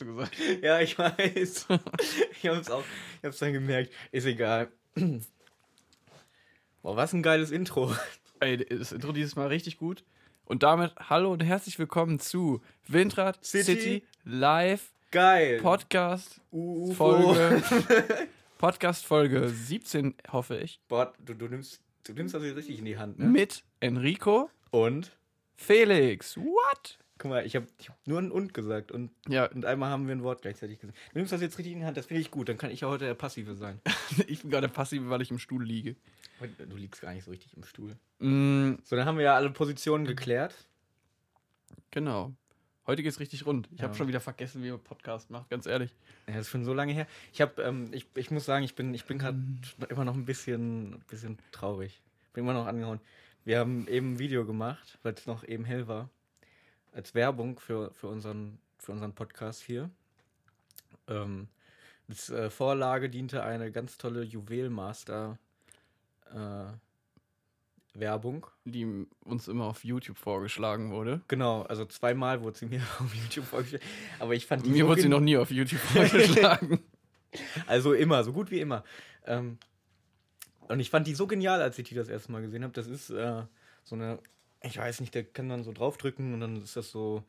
hast du gesagt. ja, ich weiß. Ich hab's auch, ich hab's dann gemerkt. Ist egal. Boah, was ein geiles Intro. Ey, das Intro dieses Mal richtig gut. Und damit hallo und herzlich willkommen zu Windrad City. City, Live Geil. Podcast UFO. Folge Podcast Folge 17, hoffe ich, Boah, du, du, nimmst, du nimmst das jetzt richtig in die Hand, ne? mit Enrico Und? Felix. What? Guck mal, ich habe hab nur ein Und gesagt und, Ja, und einmal haben wir ein Wort gleichzeitig gesagt. Du nimmst das jetzt richtig in die Hand, das finde ich gut. Dann kann ich ja heute der Passive sein. ich bin gerade passiv, weil ich im Stuhl liege. Du liegst gar nicht so richtig im Stuhl. Mm, So, dann haben wir ja alle Positionen geklärt. genau. Heute geht's richtig rund. Ich Ja. habe schon wieder vergessen, wie man Podcast macht, ganz ehrlich. Ja, das ist schon so lange her. Ich habe, ähm, ich, ich muss sagen, ich bin, ich bin gerade immer noch ein bisschen, bisschen traurig. Bin immer noch angehauen. Wir haben eben ein Video gemacht, weil es noch eben hell war, als Werbung für, für, unseren, für unseren Podcast hier. Ähm, als äh, Vorlage diente eine ganz tolle Juwelmaster äh, Werbung. Die uns immer auf YouTube vorgeschlagen wurde. Genau, also zweimal wurde sie mir auf YouTube vorgestellt. Aber ich fand die Mir so wurde sie noch nie auf YouTube vorgeschlagen. Also immer, so gut wie immer. Ähm, und ich fand die so genial, als ich die das erste Mal gesehen habe. Das ist äh, so eine, ich weiß nicht, der kann dann so draufdrücken und dann ist das so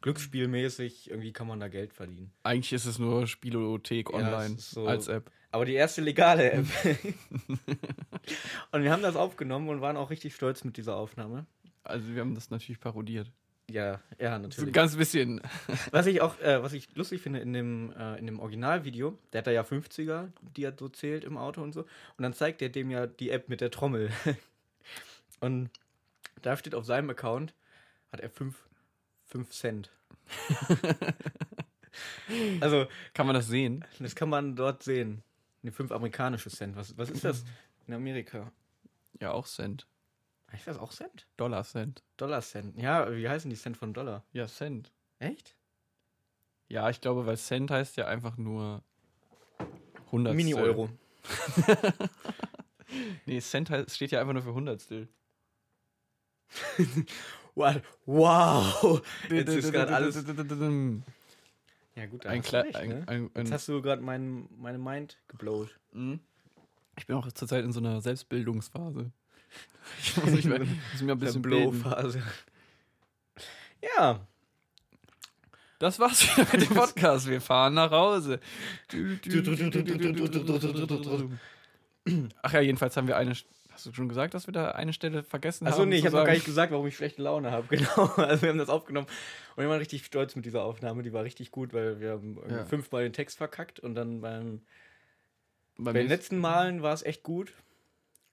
glücksspielmäßig. Irgendwie kann man da Geld verdienen. Eigentlich ist es nur Spielothek Ja, online ist so- als App. Aber die erste legale App. und wir haben das aufgenommen und waren auch richtig stolz mit dieser Aufnahme. Also wir haben das natürlich parodiert. Ja, ja, So natürlich. ganz bisschen. Was ich auch, äh, was ich lustig finde in dem, äh, in dem Originalvideo, der hat da ja 50er, die er so zählt im Auto und so. Und dann zeigt er dem ja die App mit der Trommel. und da steht auf seinem Account, hat er 5 Cent. also, Kann man das sehen? das kann man dort sehen. Ne, 5 amerikanische Cent. Was, was ist das in Amerika? Ja, auch Cent. Heißt das auch Cent? Dollar Cent. Dollar Cent. Ja, wie heißen die Cent von Dollar? Ja, Cent. Echt? Ja, ich glaube, weil Cent heißt ja einfach nur 100. Mini-Euro. Nee, Cent steht ja einfach nur für Hundertstel. What? Wow! Jetzt ist gerade alles. Ja, gut, Ein hast recht, ein, ne? ein, Jetzt ein, hast du gerade mein, meine Mind geblowt. Mhm. Ich bin auch zurzeit in so einer Selbstbildungsphase. Ich muss mich, mal- muss mich ein bisschen. Blow-Phase. Ja, Das war's wieder mit dem Podcast. Wir fahren nach Hause. Ach ja, jedenfalls haben wir eine. Hast du schon gesagt, dass wir da eine Stelle vergessen achso, haben? nee, ich habe noch gar nicht gesagt, warum ich schlechte Laune habe. Genau, also wir haben das aufgenommen und wir waren richtig stolz mit dieser Aufnahme. Die war richtig gut, weil wir haben Ja. fünfmal den Text verkackt und dann beim, Beim bei den letzten Malen war es echt gut.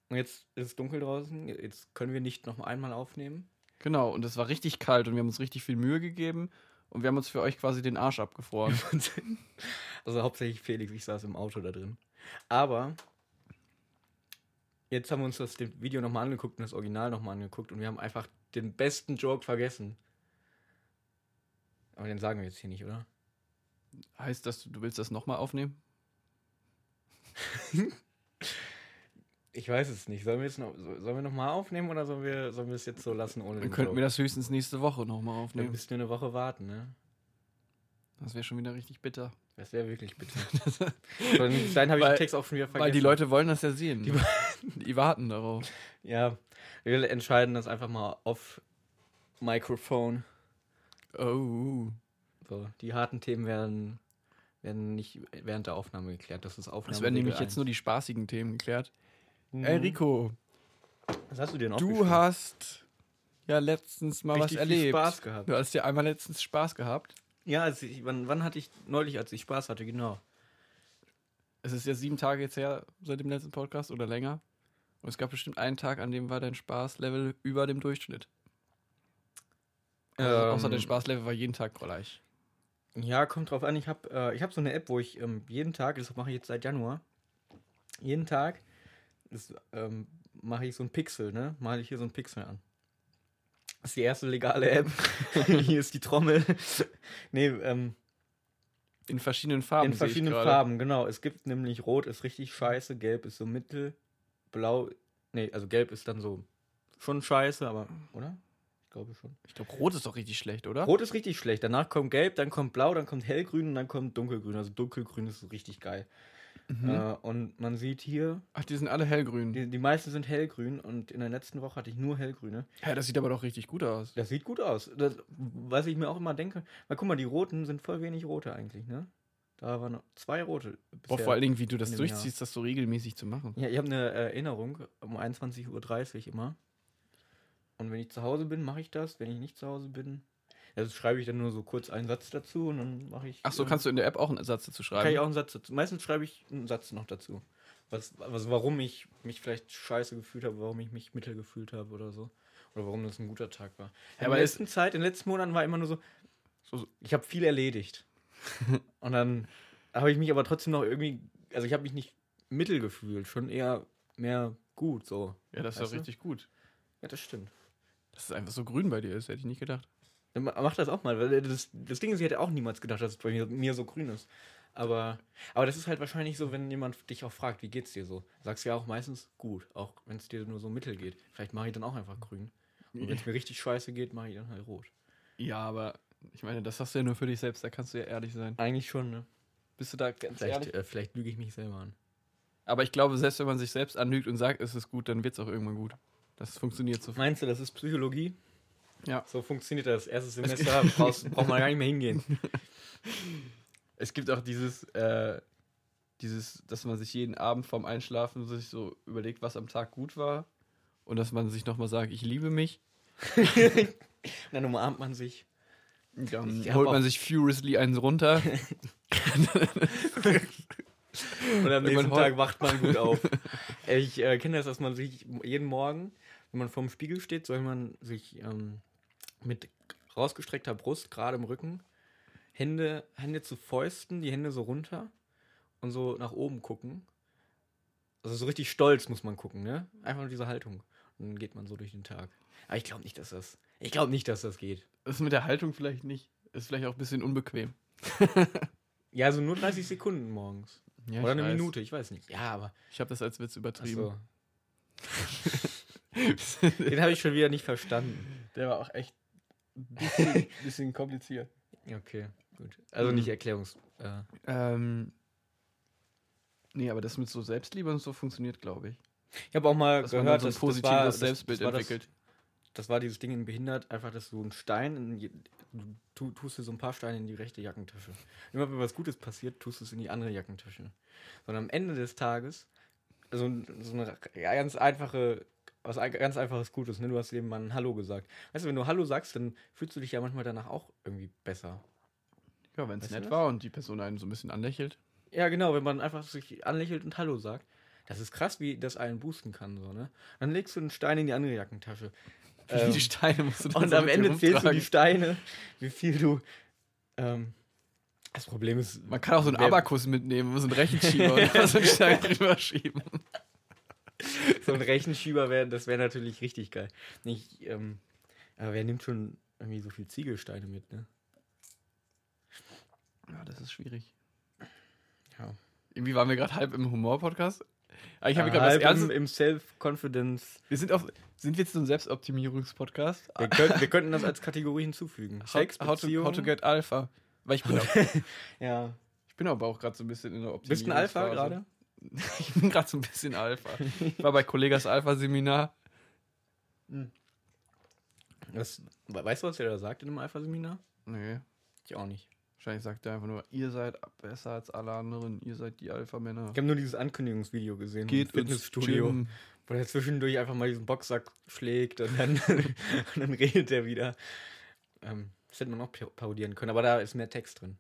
Und jetzt ist es dunkel draußen. Jetzt können wir nicht noch einmal aufnehmen. Genau, und es war richtig kalt und wir haben uns richtig viel Mühe gegeben und wir haben uns für euch quasi den Arsch abgefroren. Also hauptsächlich Felix, ich saß im Auto da drin. Aber jetzt haben wir uns das Video nochmal angeguckt und das Original nochmal angeguckt und wir haben einfach den besten Joke vergessen. Aber den sagen wir jetzt hier nicht, oder? heißt das, du willst das nochmal aufnehmen? Ich weiß es nicht. Sollen wir es noch, sollen wir nochmal aufnehmen oder sollen wir, sollen wir es jetzt so lassen ohne Dann könnten wir Joke? das höchstens nächste Woche nochmal Dann aufnehmen. müssten wir eine Woche warten, ne? Das wäre schon wieder richtig bitter. Das wäre wirklich bitter. Dann habe ich den Text auch schon wieder vergessen. Weil die Leute wollen das ja sehen. Die Die, warten darauf. Ja, wir entscheiden das einfach mal auf Mikrofon. Oh. So, die harten Themen werden, werden nicht während der Aufnahme geklärt. Das ist Aufnahme. Es werden nämlich jetzt nur die spaßigen Themen geklärt. Mhm. Ey, Rico, Was hast du denn du hast ja letztens mal Richtig was erlebt. Spaß gehabt. Du hast ja einmal letztens Spaß gehabt. Ja, als ich, wann, wann hatte ich neulich, als ich Spaß hatte, genau. Es ist ja sieben Tage jetzt her seit dem letzten Podcast oder länger. Und es gab bestimmt einen Tag, an dem war dein Spaßlevel über dem Durchschnitt. Also, außer Ähm, dein Spaßlevel war jeden Tag gleich. Ja, kommt drauf an. Ich habe äh, ich hab so eine App, wo ich ähm, jeden Tag, das mache ich jetzt seit Januar, jeden Tag ähm, mache ich so ein Pixel, ne? Male ich hier so ein Pixel an. Das ist die erste legale App. hier ist die Trommel. nee, ähm, In verschiedenen Farben. in verschiedenen. Farben, genau. Es gibt nämlich Rot ist richtig scheiße, Gelb ist so mittel, Blau, nee, also Gelb ist dann so schon scheiße, aber, oder? Ich glaube schon. Ich glaube, rot ist doch richtig schlecht, oder? Rot ist richtig schlecht. Danach kommt gelb, dann kommt blau, dann kommt hellgrün und dann kommt dunkelgrün. Also dunkelgrün ist so richtig geil. Mhm. Äh, und man sieht hier, Ach, die sind alle hellgrün. die, die meisten sind hellgrün und in der letzten Woche hatte ich nur hellgrüne. Ja, das sieht aber doch richtig gut aus. Das sieht gut aus. Das, was ich mir auch immer denke, weil guck mal, die roten sind voll wenig rote eigentlich, ne? Da waren noch zwei rote. Boah, vor allen Dingen, wie du das dem Jahr. durchziehst, das so regelmäßig zu machen. Ja, ich habe eine Erinnerung um 21.30 Uhr immer. Und wenn ich zu Hause bin, mache ich das. Wenn ich nicht zu Hause bin, also schreibe ich dann nur so kurz einen Satz dazu und dann mache ich. Ach so, äh, kannst du in der App auch einen Satz dazu schreiben? Kann ich auch einen Satz dazu. Meistens schreibe ich einen Satz noch dazu. Was, was, warum ich mich vielleicht scheiße gefühlt habe, warum ich mich mittel gefühlt habe oder so. Oder warum das ein guter Tag war. Ja, in der letzten Zeit, in den letzten Monaten war immer nur so, So- so- ich habe viel erledigt. und dann habe ich mich aber trotzdem noch irgendwie, also ich habe mich nicht mittel gefühlt, schon eher mehr gut so. Ja, das ist du? richtig gut. Ja, das stimmt. Dass es einfach so grün bei dir ist, hätte ich nicht gedacht. Dann ma- Mach das auch mal, weil das, das Ding ist, ich hätte auch niemals gedacht, dass es bei mir, mir so grün ist. Aber, aber das ist halt wahrscheinlich so, wenn jemand dich auch fragt, wie geht's dir so? Sagst du ja auch meistens gut, auch wenn es dir nur so mittel geht. Vielleicht mache ich dann auch einfach grün. Und wenn es mir richtig scheiße geht, mache ich dann halt rot. Ja, aber ich meine, das hast du ja nur für dich selbst, da kannst du ja ehrlich sein. Eigentlich schon, ne? Bist du da ganz Vielleicht, ehrlich? äh, vielleicht lüge ich mich selber an. Aber ich glaube, selbst wenn man sich selbst anlügt und sagt, es ist gut, dann wird es auch irgendwann gut. Das funktioniert so. Meinst du, das ist Psychologie? Ja. So funktioniert das. Erstes Semester braucht man gar nicht mehr hingehen. Es gibt auch dieses, äh, dieses, dass man sich jeden Abend vorm Einschlafen sich so überlegt, was am Tag gut war. Und dass man sich nochmal sagt, ich liebe mich. Dann umarmt man sich. Dann holt man sich furiously eins runter. Und am nächsten Tag wacht man gut auf. Ich äh, kenne das, dass man sich jeden Morgen, wenn man vorm Spiegel steht, soll man sich ähm, mit rausgestreckter Brust, gerade im Rücken, Hände, Hände zu Fäusten, die Hände so runter und so nach oben gucken. Also so richtig stolz muss man gucken, ne? Einfach nur diese Haltung. Und dann geht man so durch den Tag. Aber ich glaube nicht, dass das. Ich glaube nicht, dass das geht. Das ist mit der Haltung vielleicht nicht. Ist vielleicht auch ein bisschen unbequem. Ja, also nur 30 Sekunden morgens. Ja, Oder eine weiß. Minute, ich weiß nicht. Ja, aber. Ich habe das als Witz übertrieben. so. Den habe ich schon wieder nicht verstanden. Der war auch echt ein bisschen, bisschen kompliziert. Okay, gut. Also nicht Erklärungs. Äh, Ähm, nee, aber das mit so Selbstliebe und so funktioniert, glaube ich. ich habe auch mal Dass gehört, dann so ein dass positives das war, Selbstbild das das- entwickelt. Das war dieses Ding in Behindert, einfach, dass du einen Stein, in du tust dir so ein paar Steine in die rechte Jackentasche. Immer wenn was Gutes passiert, tust du es in die andere Jackentasche. Und am Ende des Tages, also so eine ganz einfache, was ganz einfaches Gutes, ne? Du hast eben mal ein Hallo gesagt. Weißt du, wenn du Hallo sagst, dann fühlst du dich ja manchmal danach auch irgendwie besser. Ja, wenn es Weißt nett war und die Person einen so ein bisschen anlächelt. Ja, genau, wenn man einfach sich anlächelt und Hallo sagt. Das ist krass, wie das einen boosten kann, so, ne? Dann legst du einen Stein in die andere Jackentasche. Wie Ähm, die Steine musst du dann und am Ende zählst du die Steine, wie viel du. Ähm, das Problem ist. Man kann auch so einen Abakus mitnehmen, so einen Rechenschieber und einfach so einen Stein drüber schieben. So ein Rechenschieber wäre, das wäre natürlich richtig geil. Nicht, ähm, aber wer nimmt schon irgendwie so viel Ziegelsteine mit, ne? Ja, das ist schwierig. Ja. Irgendwie waren wir gerade halb im Humor-Podcast. Ich habe gerade was Ernstes. im Self-Confidence. Wir sind auf. Sind wir jetzt so ein Selbstoptimierungs-Podcast? Wir, könnt, wir könnten das als Kategorie hinzufügen. Sex, how, to, how to get Alpha. Weil ich bin, auch, ja. ich bin aber auch gerade so ein bisschen in der Optimierung. Bist du ein Alpha gerade? Ich bin gerade so ein bisschen Alpha. Ich war bei Kollegas Alpha-Seminar. Das, weißt du, was der da sagt in einem Alpha-Seminar? Nee. Ich auch nicht. Wahrscheinlich sagt er einfach nur, ihr seid besser als alle anderen, ihr seid die Alpha-Männer. Ich habe nur dieses Ankündigungsvideo gesehen. Geht ins Fitnessstudio. Gym. Wo er zwischendurch einfach mal diesen Boxsack schlägt und dann, und dann redet er wieder. Ähm, das hätte man auch pa- parodieren können, aber da ist mehr Text drin.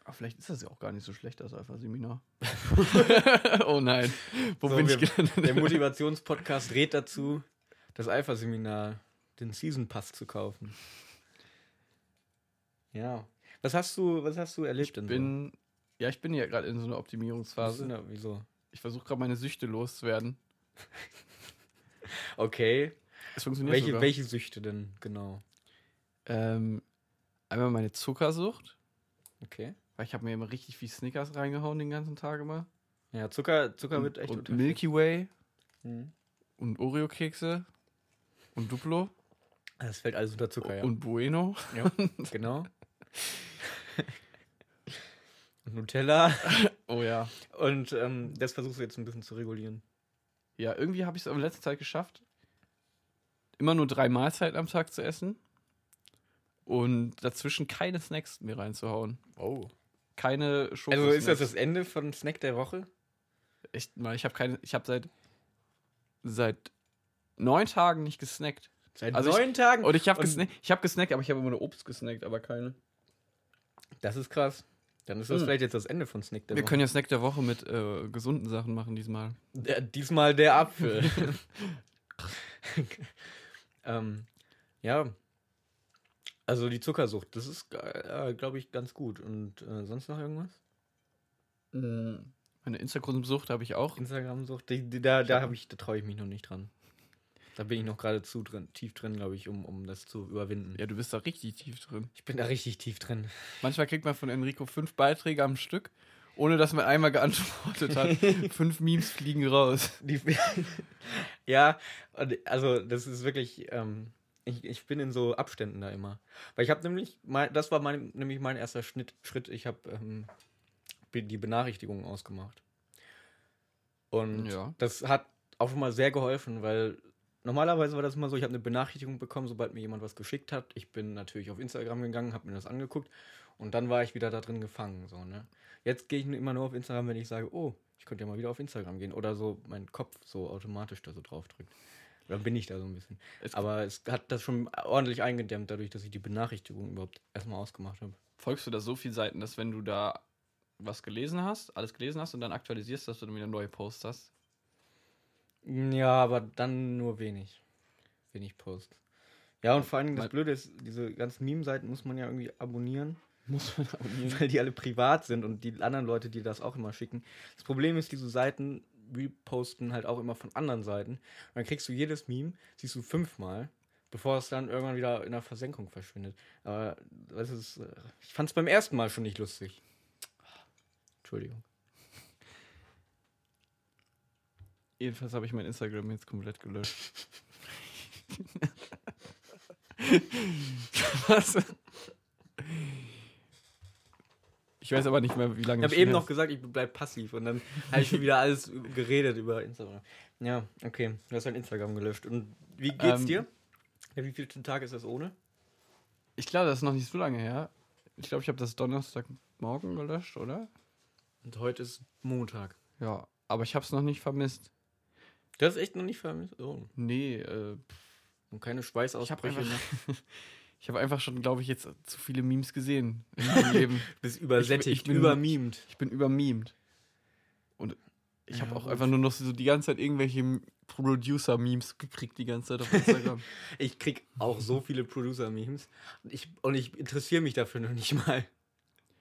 Aber vielleicht ist das ja auch gar nicht so schlecht, das Alpha-Seminar. oh nein. Wo So, bin wir- ich gelandet? Der Motivationspodcast rät dazu, das Alpha-Seminar, den Season Pass zu kaufen. Ja. Was hast du, was hast du erlebt Ich bin, ja, ich bin ja gerade in so einer so? Optimierungsphase. da- Wieso? Ich versuche gerade meine Süchte loszuwerden. Okay. Es funktioniert Welche, sogar. welche Süchte denn genau? Ähm, einmal meine Zuckersucht, Okay. weil ich habe mir immer richtig viel Snickers reingehauen den ganzen Tag immer. Ja, Zucker, Zucker wird und, echt und. Milky Way Mhm. und Oreo-Kekse und Duplo. Das fällt alles unter Zucker, ja. Und Bueno. ja, genau. Nutella. Oh ja. Und ähm, das versuchst du jetzt ein bisschen zu regulieren. Ja, irgendwie habe ich es in letzter Zeit geschafft, immer nur drei Mahlzeiten am Tag zu essen und dazwischen keine Snacks mehr reinzuhauen. Oh. Keine Schoko Also ist das das Ende von Snack der Woche? Echt mal, ich habe keine, ich habe seit seit neun Tagen nicht gesnackt. Seit Also ich- neun Tagen? Und ich habe gesnackt, ich habe gesnackt, aber ich habe immer nur Obst gesnackt, aber keine. Das ist krass. Dann ist das Hm. vielleicht jetzt das Ende von Snack der Wir Woche. können ja Snack der Woche mit äh, gesunden Sachen machen diesmal. Der, diesmal der Apfel. ähm, ja. Also die Zuckersucht, das ist, äh, glaube ich, ganz gut. Und äh, sonst noch irgendwas? Meine Instagram-Sucht habe ich auch. Instagram-Sucht, da, da, ich, da traue ich mich noch nicht dran. Da bin ich noch gerade zu drin, tief drin, glaube ich, um, um das zu überwinden. Ja, du bist da richtig tief drin. Ich bin da richtig tief drin. Manchmal kriegt man von Enrico fünf Beiträge am Stück, ohne dass man einmal geantwortet hat. fünf Memes fliegen raus. Die, ja, also das ist wirklich, ähm, ich, ich bin in so Abständen da immer. Weil ich habe nämlich, mein, das war mein, nämlich mein erster Schnitt, Schritt, ich habe ähm, die Benachrichtigungen ausgemacht. Und Ja. das hat auch schon mal sehr geholfen, weil normalerweise war das immer so, ich habe eine Benachrichtigung bekommen, sobald mir jemand was geschickt hat. Ich bin natürlich auf Instagram gegangen, habe mir das angeguckt und dann war ich wieder da drin gefangen. So, ne? Jetzt gehe ich nur- immer nur auf Instagram, wenn ich sage, oh, ich könnte ja mal wieder auf Instagram gehen. Oder so mein Kopf so automatisch da so drauf drückt. Dann bin ich da so ein bisschen. Es- Aber es hat das schon ordentlich eingedämmt, dadurch, dass ich die Benachrichtigung überhaupt erstmal ausgemacht habe. Folgst du da so viele Seiten, dass wenn du da was gelesen hast, alles gelesen hast und dann aktualisierst, dass du dann wieder neue Posts hast? Ja, aber dann nur wenig. Wenig Posts. Ja, und vor allem das Blöde ist, diese ganzen Meme-Seiten muss man ja irgendwie abonnieren. Muss man abonnieren. weil die alle privat sind und die anderen Leute, die das auch immer schicken. Das Problem ist, diese Seiten reposten halt auch immer von anderen Seiten. Und dann kriegst du jedes Meme, siehst du fünfmal, bevor es dann irgendwann wieder in der Versenkung verschwindet. Aber das ist, äh, ich fand es beim ersten Mal schon nicht lustig. Entschuldigung. Jedenfalls habe ich mein Instagram jetzt komplett gelöscht. Was? Ich weiß aber nicht mehr, wie lange Ich habe eben noch gesagt, ich bleib passiv und dann habe ich schon wieder alles geredet über Instagram. Ja, okay, du hast dein Instagram gelöscht. Und wie geht's Ähm, dir? Ja, wie viel Tag ist das ohne? Ich glaube, das ist noch nicht so lange her. Ich glaube, ich habe das Donnerstagmorgen gelöscht, oder? Und heute ist Montag. Ja, aber ich habe es noch nicht vermisst. Du hast echt noch nicht vermisst? Oh. Nee, äh, Und keine ich habe Schweißausbrüche. einfach, ne? ich habe einfach schon, glaube ich, jetzt zu viele Memes gesehen in meinem Leben. Du bist übersättigt, ich bin- übermimt. Ich bin übermemed. Und ich habe Ja, auch einfach nur noch so die ganze Zeit irgendwelche Producer-Memes gekriegt, die ganze Zeit auf Instagram. Ich krieg auch so viele Producer-Memes. Und ich, und ich interessiere mich dafür noch nicht mal. Aber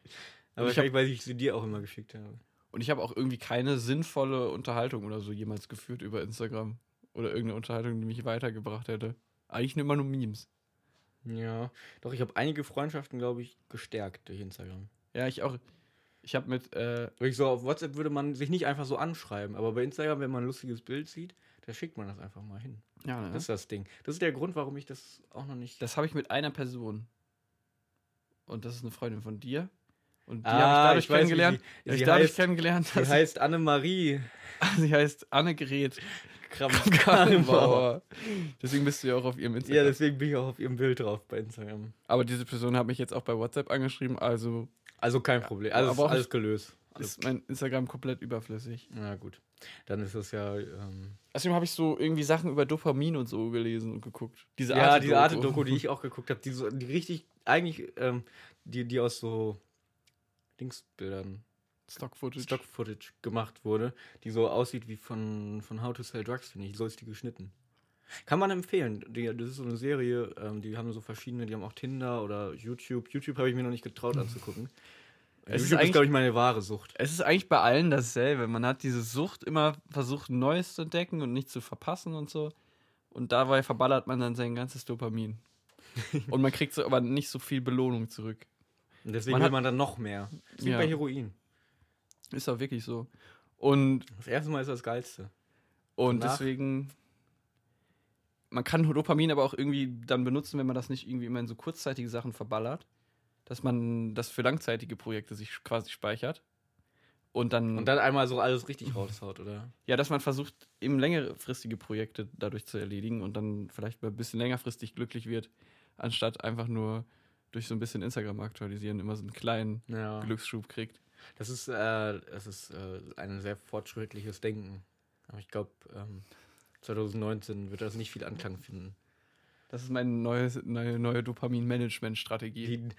Ich hab- wahrscheinlich, weil ich sie dir auch immer geschickt habe. Und ich habe auch irgendwie keine sinnvolle Unterhaltung oder so jemals geführt über Instagram. Oder irgendeine Unterhaltung, die mich weitergebracht hätte. Eigentlich immer nur Memes. Ja, doch, ich habe einige Freundschaften, glaube ich, gestärkt durch Instagram. Ja, ich auch. Ich habe mit, äh, so, auf WhatsApp würde man sich nicht einfach so anschreiben, aber bei Instagram, wenn man ein lustiges Bild sieht, da schickt man das einfach mal hin. ja, ne? Das ist das Ding. Das ist der Grund, warum ich das auch noch nicht. Das habe ich mit einer Person. Und das ist eine Freundin von dir. Und die Ah, habe ich dadurch ich weiß, wie kennengelernt. sie- die hab sie ich dadurch heißt- kennengelernt, dass heißt Annemarie sie heißt Annegret Kramp-Karrenbauer. Karrenbauer. Deswegen bist du ja auch auf ihrem Ja, Instagram. deswegen bin ich auch auf ihrem Bild drauf bei Instagram. Aber diese Person hat mich jetzt auch bei WhatsApp angeschrieben, also Also kein Problem. Alles, aber alles gelöst. Alles, ist mein Instagram komplett überflüssig. na gut. Dann ist das ja. Ähm, Außerdem habe ich so irgendwie Sachen über Dopamin und so gelesen und geguckt. Diese ja, diese. Arte-Doku, die ich auch geguckt habe, die, so, die richtig, eigentlich, ähm, die, die aus so Dingsbildern, Stock-Footage. Stock-Footage gemacht wurde, die so aussieht wie von, von How to Sell Drugs, finde ich. So ist die geschnitten. Kann man empfehlen. Die, das ist so eine Serie, ähm, die haben so verschiedene, die haben auch Tinder oder YouTube. YouTube habe ich mir noch nicht getraut anzugucken. Es ist YouTube ist, eigentlich- glaube ich, meine wahre Sucht. Es ist eigentlich bei allen dasselbe. Man hat diese Sucht immer versucht, Neues zu entdecken und nicht zu verpassen und so. Und dabei verballert man dann sein ganzes Dopamin. und man kriegt so aber nicht so viel Belohnung zurück. Und deswegen Man will hat- man dann noch mehr. Das Ja. bei Heroin. Ist auch wirklich so. Und, Das erste Mal ist das Geilste. und Danach- deswegen man kann Dopamin aber auch irgendwie dann benutzen, wenn man das nicht irgendwie immer in so kurzzeitige Sachen verballert, dass man das für langzeitige Projekte sich quasi speichert. Und dann, Und dann einmal so alles richtig raushaut, oder? ja, dass man versucht, eben längerfristige Projekte dadurch zu erledigen und dann vielleicht mal ein bisschen längerfristig glücklich wird, anstatt einfach nur durch so ein bisschen Instagram aktualisieren immer so einen kleinen Ja. Glücksschub kriegt. Das ist, äh, das ist äh, ein sehr fortschrittliches Denken. Aber ich glaube, ähm, 2019 wird das nicht viel Anklang finden. Das ist meine neue, neue, neue Dopamin-Management-Strategie.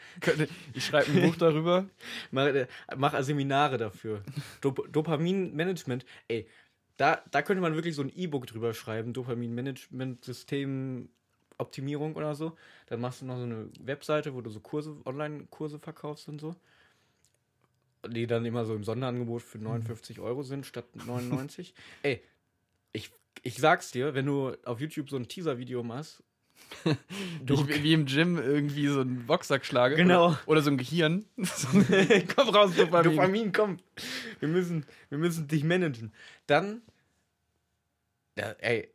Ich schreibe ein Buch darüber. mach, äh, mach Seminare dafür. Dop Dopaminmanagement. Ey, da, da könnte man wirklich so ein E-Book drüber schreiben. Dopaminmanagement-System. Optimierung oder so. Dann machst du noch so eine Webseite, wo du so Kurse, Online-Kurse verkaufst und so. Die dann immer so im Sonderangebot für 59 Euro sind statt 99. Ey, ich, ich sag's dir, wenn du auf YouTube so ein Teaser-Video machst, Du, ich, wie im Gym irgendwie so einen Boxsack schlage. Genau. Oder, oder so ein Gehirn. Komm raus, Dopamin. Dopamin, komm. Wir müssen, wir müssen dich managen. Dann, ja, ey,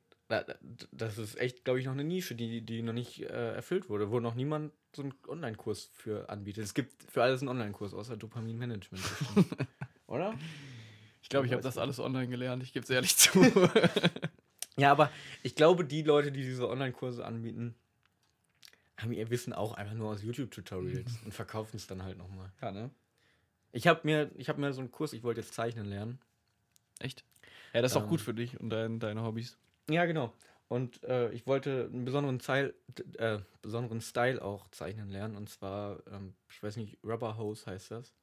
das ist echt, glaube ich, noch eine Nische, die, die noch nicht äh, erfüllt wurde, wo noch niemand so einen Online-Kurs für anbietet. Es gibt für alles einen Online-Kurs, außer Dopamin-Management. Oder? Ich glaube, ich habe das alles online gelernt. Ich gebe es ehrlich zu. Ja, aber ich glaube, die Leute, die diese Online-Kurse anbieten, haben ihr Wissen auch einfach nur aus YouTube-Tutorials und verkaufen es dann halt nochmal. ja, ne? Ich habe mir, ich hab mir so einen Kurs, ich wollte jetzt zeichnen lernen. Echt? Ja, das ist auch Ähm. gut für dich und dein, deine Hobbys. Ja, genau. Und äh, ich wollte einen besonderen Style, äh, besonderen Style auch zeichnen lernen. Und zwar, ähm, ich weiß nicht, Rubber Hose heißt das.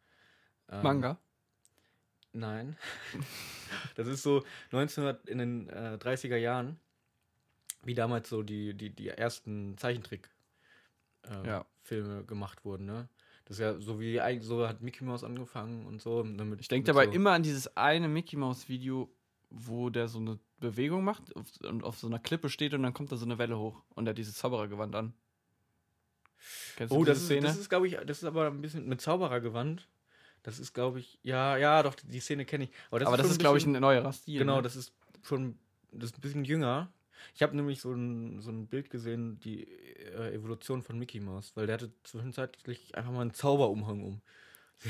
Ähm, Manga? Nein. das ist so 1900 in den äh, 30er Jahren, wie damals so die, die, die ersten Zeichentrick äh, Ja. Gemacht wurden, ne? Das ist ja so wie so hat Mickey Mouse angefangen und so. Damit, Ich denke dabei so, immer an dieses eine Mickey Mouse Video, wo der so eine Bewegung macht und auf so einer Klippe steht und dann kommt da so eine Welle hoch und er hat dieses Zauberergewand an. Kennst du Oh, das ist, Szene? das ist, glaube ich, das ist aber ein bisschen mit Zauberergewand. Das ist, glaube ich, ja, ja, doch, die Szene kenne ich. Aber das schon ist, glaube ich, ein neuerer Stil. Genau, ne? das ist schon, das ist ein bisschen jünger. Ich habe nämlich so ein, so ein Bild gesehen, die äh, Evolution von Mickey Mouse, weil der hatte zwischenzeitlich einfach mal einen Zauberumhang um.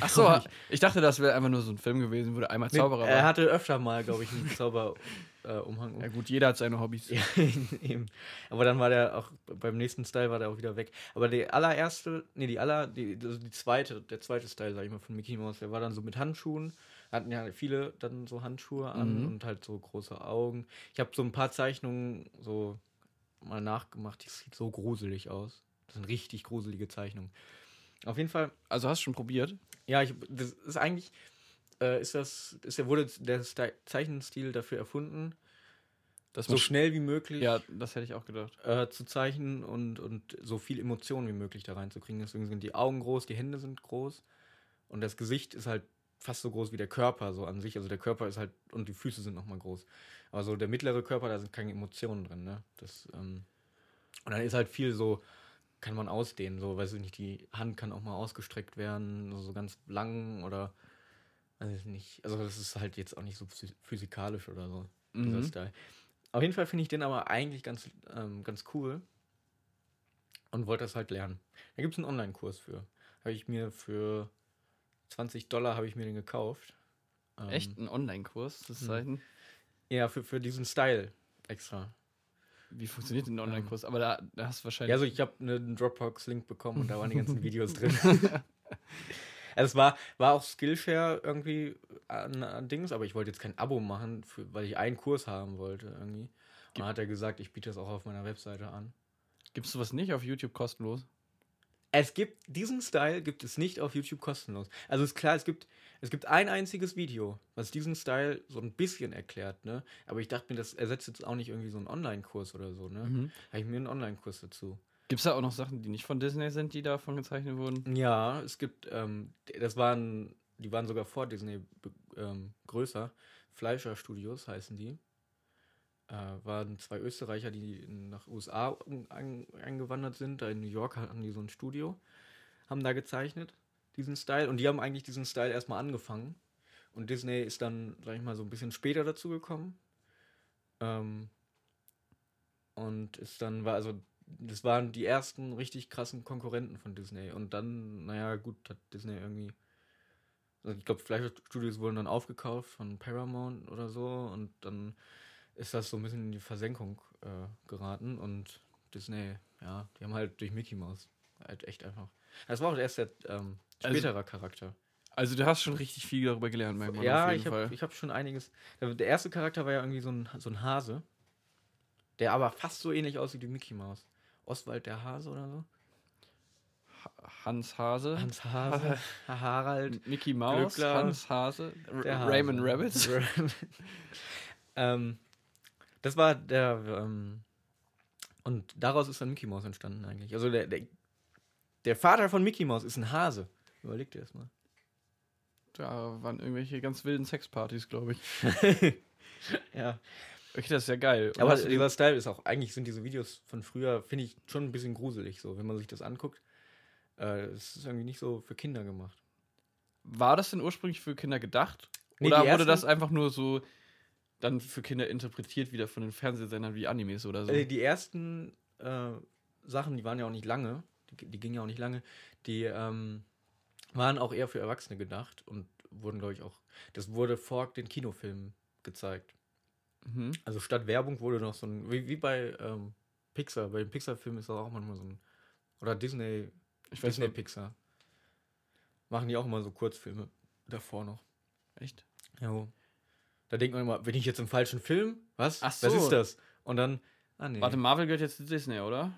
Ach so, ich dachte, das wäre einfach nur so ein Film gewesen, wo der einmal Zauberer Er war. hatte öfter mal, glaube ich, einen Zauberumhang äh. Ja gut, jeder hat seine Hobbys. Ja, eben. Aber dann war der auch, beim nächsten Style war der auch wieder weg. Aber die allererste, nee, die aller, die, also die zweite, der zweite Style, sag ich mal, von Mickey Mouse, der war dann so mit Handschuhen. Hatten ja viele dann so Handschuhe an Mhm. und halt so große Augen. Ich habe so ein paar Zeichnungen so mal nachgemacht, die sieht so gruselig aus. Das sind richtig gruselige Zeichnungen. Auf jeden Fall, Also hast du schon probiert? Ja, ich, das ist eigentlich, äh, ist das, ist wurde der Zeichenstil dafür erfunden, Dass so schnell wie möglich Ja, das hätte ich auch gedacht. äh, zu zeichnen und, und so viel Emotionen wie möglich da reinzukriegen. Deswegen sind die Augen groß, die Hände sind groß und das Gesicht ist halt fast so groß wie der Körper so an sich. Also der Körper ist halt und die Füße sind nochmal groß. Aber so der mittlere Körper, da sind keine Emotionen drin. Ne? Das, ähm, und dann ist halt viel so, kann man ausdehnen. So, weiß ich nicht, die Hand kann auch mal ausgestreckt werden, so, ganz lang oder ich nicht. Also das ist halt jetzt auch nicht so phys- physikalisch oder so dieser Mhm. Style. Auf jeden Fall finde ich den aber eigentlich ganz, ähm, ganz cool und wollte das halt lernen. Da gibt es einen Online-Kurs für. Habe ich mir für 20 Dollar habe ich mir den gekauft. Ähm, Echt ein Online-Kurs, das Mhm. Zeichen? Ja, für, für diesen Style extra. Wie funktioniert denn ein Online-Kurs? Aber da, da hast du wahrscheinlich. Ja, also ich habe einen Dropbox-Link bekommen und da waren die ganzen Videos drin. Also es war, war auch Skillshare irgendwie an, an Dings, aber ich wollte jetzt kein Abo machen, für, weil ich einen Kurs haben wollte irgendwie. Und dann hat er gesagt, ich biete das auch auf meiner Webseite an. Gibst du was nicht auf YouTube kostenlos? Es gibt, diesen Style gibt es nicht auf YouTube kostenlos. Also ist klar, es gibt, es gibt ein einziges Video, was diesen Style so ein bisschen erklärt, ne? Aber ich dachte mir, das ersetzt jetzt auch nicht irgendwie so einen Online-Kurs oder so, ne? Mhm. Habe ich mir einen Online-Kurs dazu. Gibt es da auch noch Sachen, die nicht von Disney sind, die davon gezeichnet wurden? Ja, es gibt, ähm, das waren, die waren sogar vor Disney ähm, größer. Fleischer Studios heißen die. Äh, waren zwei Österreicher, die nach USA ein, eingewandert sind. Da in New York hatten die so ein Studio, haben da gezeichnet, diesen Style. Und die haben eigentlich diesen Style erstmal angefangen. Und Disney ist dann, sag ich mal, so ein bisschen später dazu gekommen. Ähm, Und ist dann, war also, das waren die ersten richtig krassen Konkurrenten von Disney. Und dann, naja, gut, hat Disney irgendwie. Also ich glaube, Fleischstudios wurden dann aufgekauft von Paramount oder so. Und dann ist das so ein bisschen in die Versenkung äh, geraten. Und Disney, ja, die haben halt durch Mickey Mouse halt echt einfach. Das war auch erst der ähm, Also- späterer Charakter. Also du hast schon richtig viel darüber gelernt, mein Mann. ja, ich habe hab schon einiges. Der, erste Charakter war ja irgendwie so ein, so ein Hase, der aber fast so ähnlich aussieht wie Mickey Mouse. Oswald der Hase oder so? Hans Hase, Hans Hase, Harald, Mickey Mouse, Glückler, Hans Hase, Hase. Raymond Rabbit. ähm, das war der. Ähm, und daraus ist dann Mickey Mouse entstanden eigentlich. Also der, der, der Vater von Mickey Mouse ist ein Hase. Überleg dir das mal. Da waren irgendwelche ganz wilden Sexpartys, glaube ich. Ja. Okay, das ist ja geil. Und Aber dieser Style ist auch, eigentlich sind diese Videos von früher, finde ich, schon ein bisschen gruselig, so, wenn man sich das anguckt. Äh, Es ist irgendwie nicht so für Kinder gemacht. war das denn ursprünglich für Kinder gedacht? Nee, Oder wurde das einfach nur so dann für Kinder interpretiert wieder von den Fernsehsendern wie Animes oder so? Äh, die ersten äh, Sachen, die waren ja auch nicht lange, die, die gingen ja auch nicht lange, die ähm, waren auch eher für Erwachsene gedacht und wurden, glaube ich, auch, das wurde vor den Kinofilmen gezeigt. mhm. Also statt Werbung wurde noch so ein, wie, wie bei ähm, Pixar, bei den Pixar-Filmen ist das auch manchmal so ein, oder Disney, Ich weiß Disney nicht. Pixar. Machen die auch immer so Kurzfilme davor noch. Echt? Jo. Da denkt man immer, bin ich jetzt im falschen Film? Was? Ach Was so. ist das? Und dann, ah nee. Warte, Marvel gehört jetzt zu Disney, oder?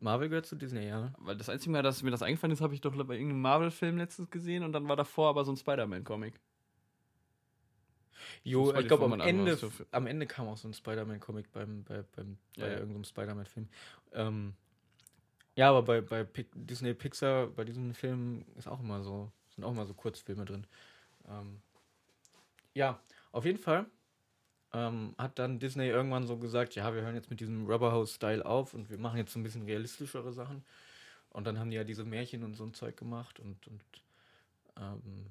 Marvel gehört zu Disney, ja. Weil das einzige Mal, dass mir das eingefallen ist, habe ich doch bei irgendeinem Marvel-Film letztens gesehen und dann war davor aber so ein Spider-Man-Comic. Jo, ich glaube am Ende, was am Ende kam auch so ein Spider-Man-Comic beim, bei, beim, Ja, bei ja. irgendeinem Spider-Man-Film. Ähm, ja, aber bei, bei Pic- Disney Pixar, bei diesen Filmen ist auch immer so, sind auch immer so Kurzfilme drin. Ähm, ja, auf jeden Fall ähm, hat dann Disney irgendwann so gesagt, ja, wir hören jetzt mit diesem Rubberhouse-Style auf und wir machen jetzt so ein bisschen realistischere Sachen. Und dann haben die ja diese Märchen und so ein Zeug gemacht und, und ähm,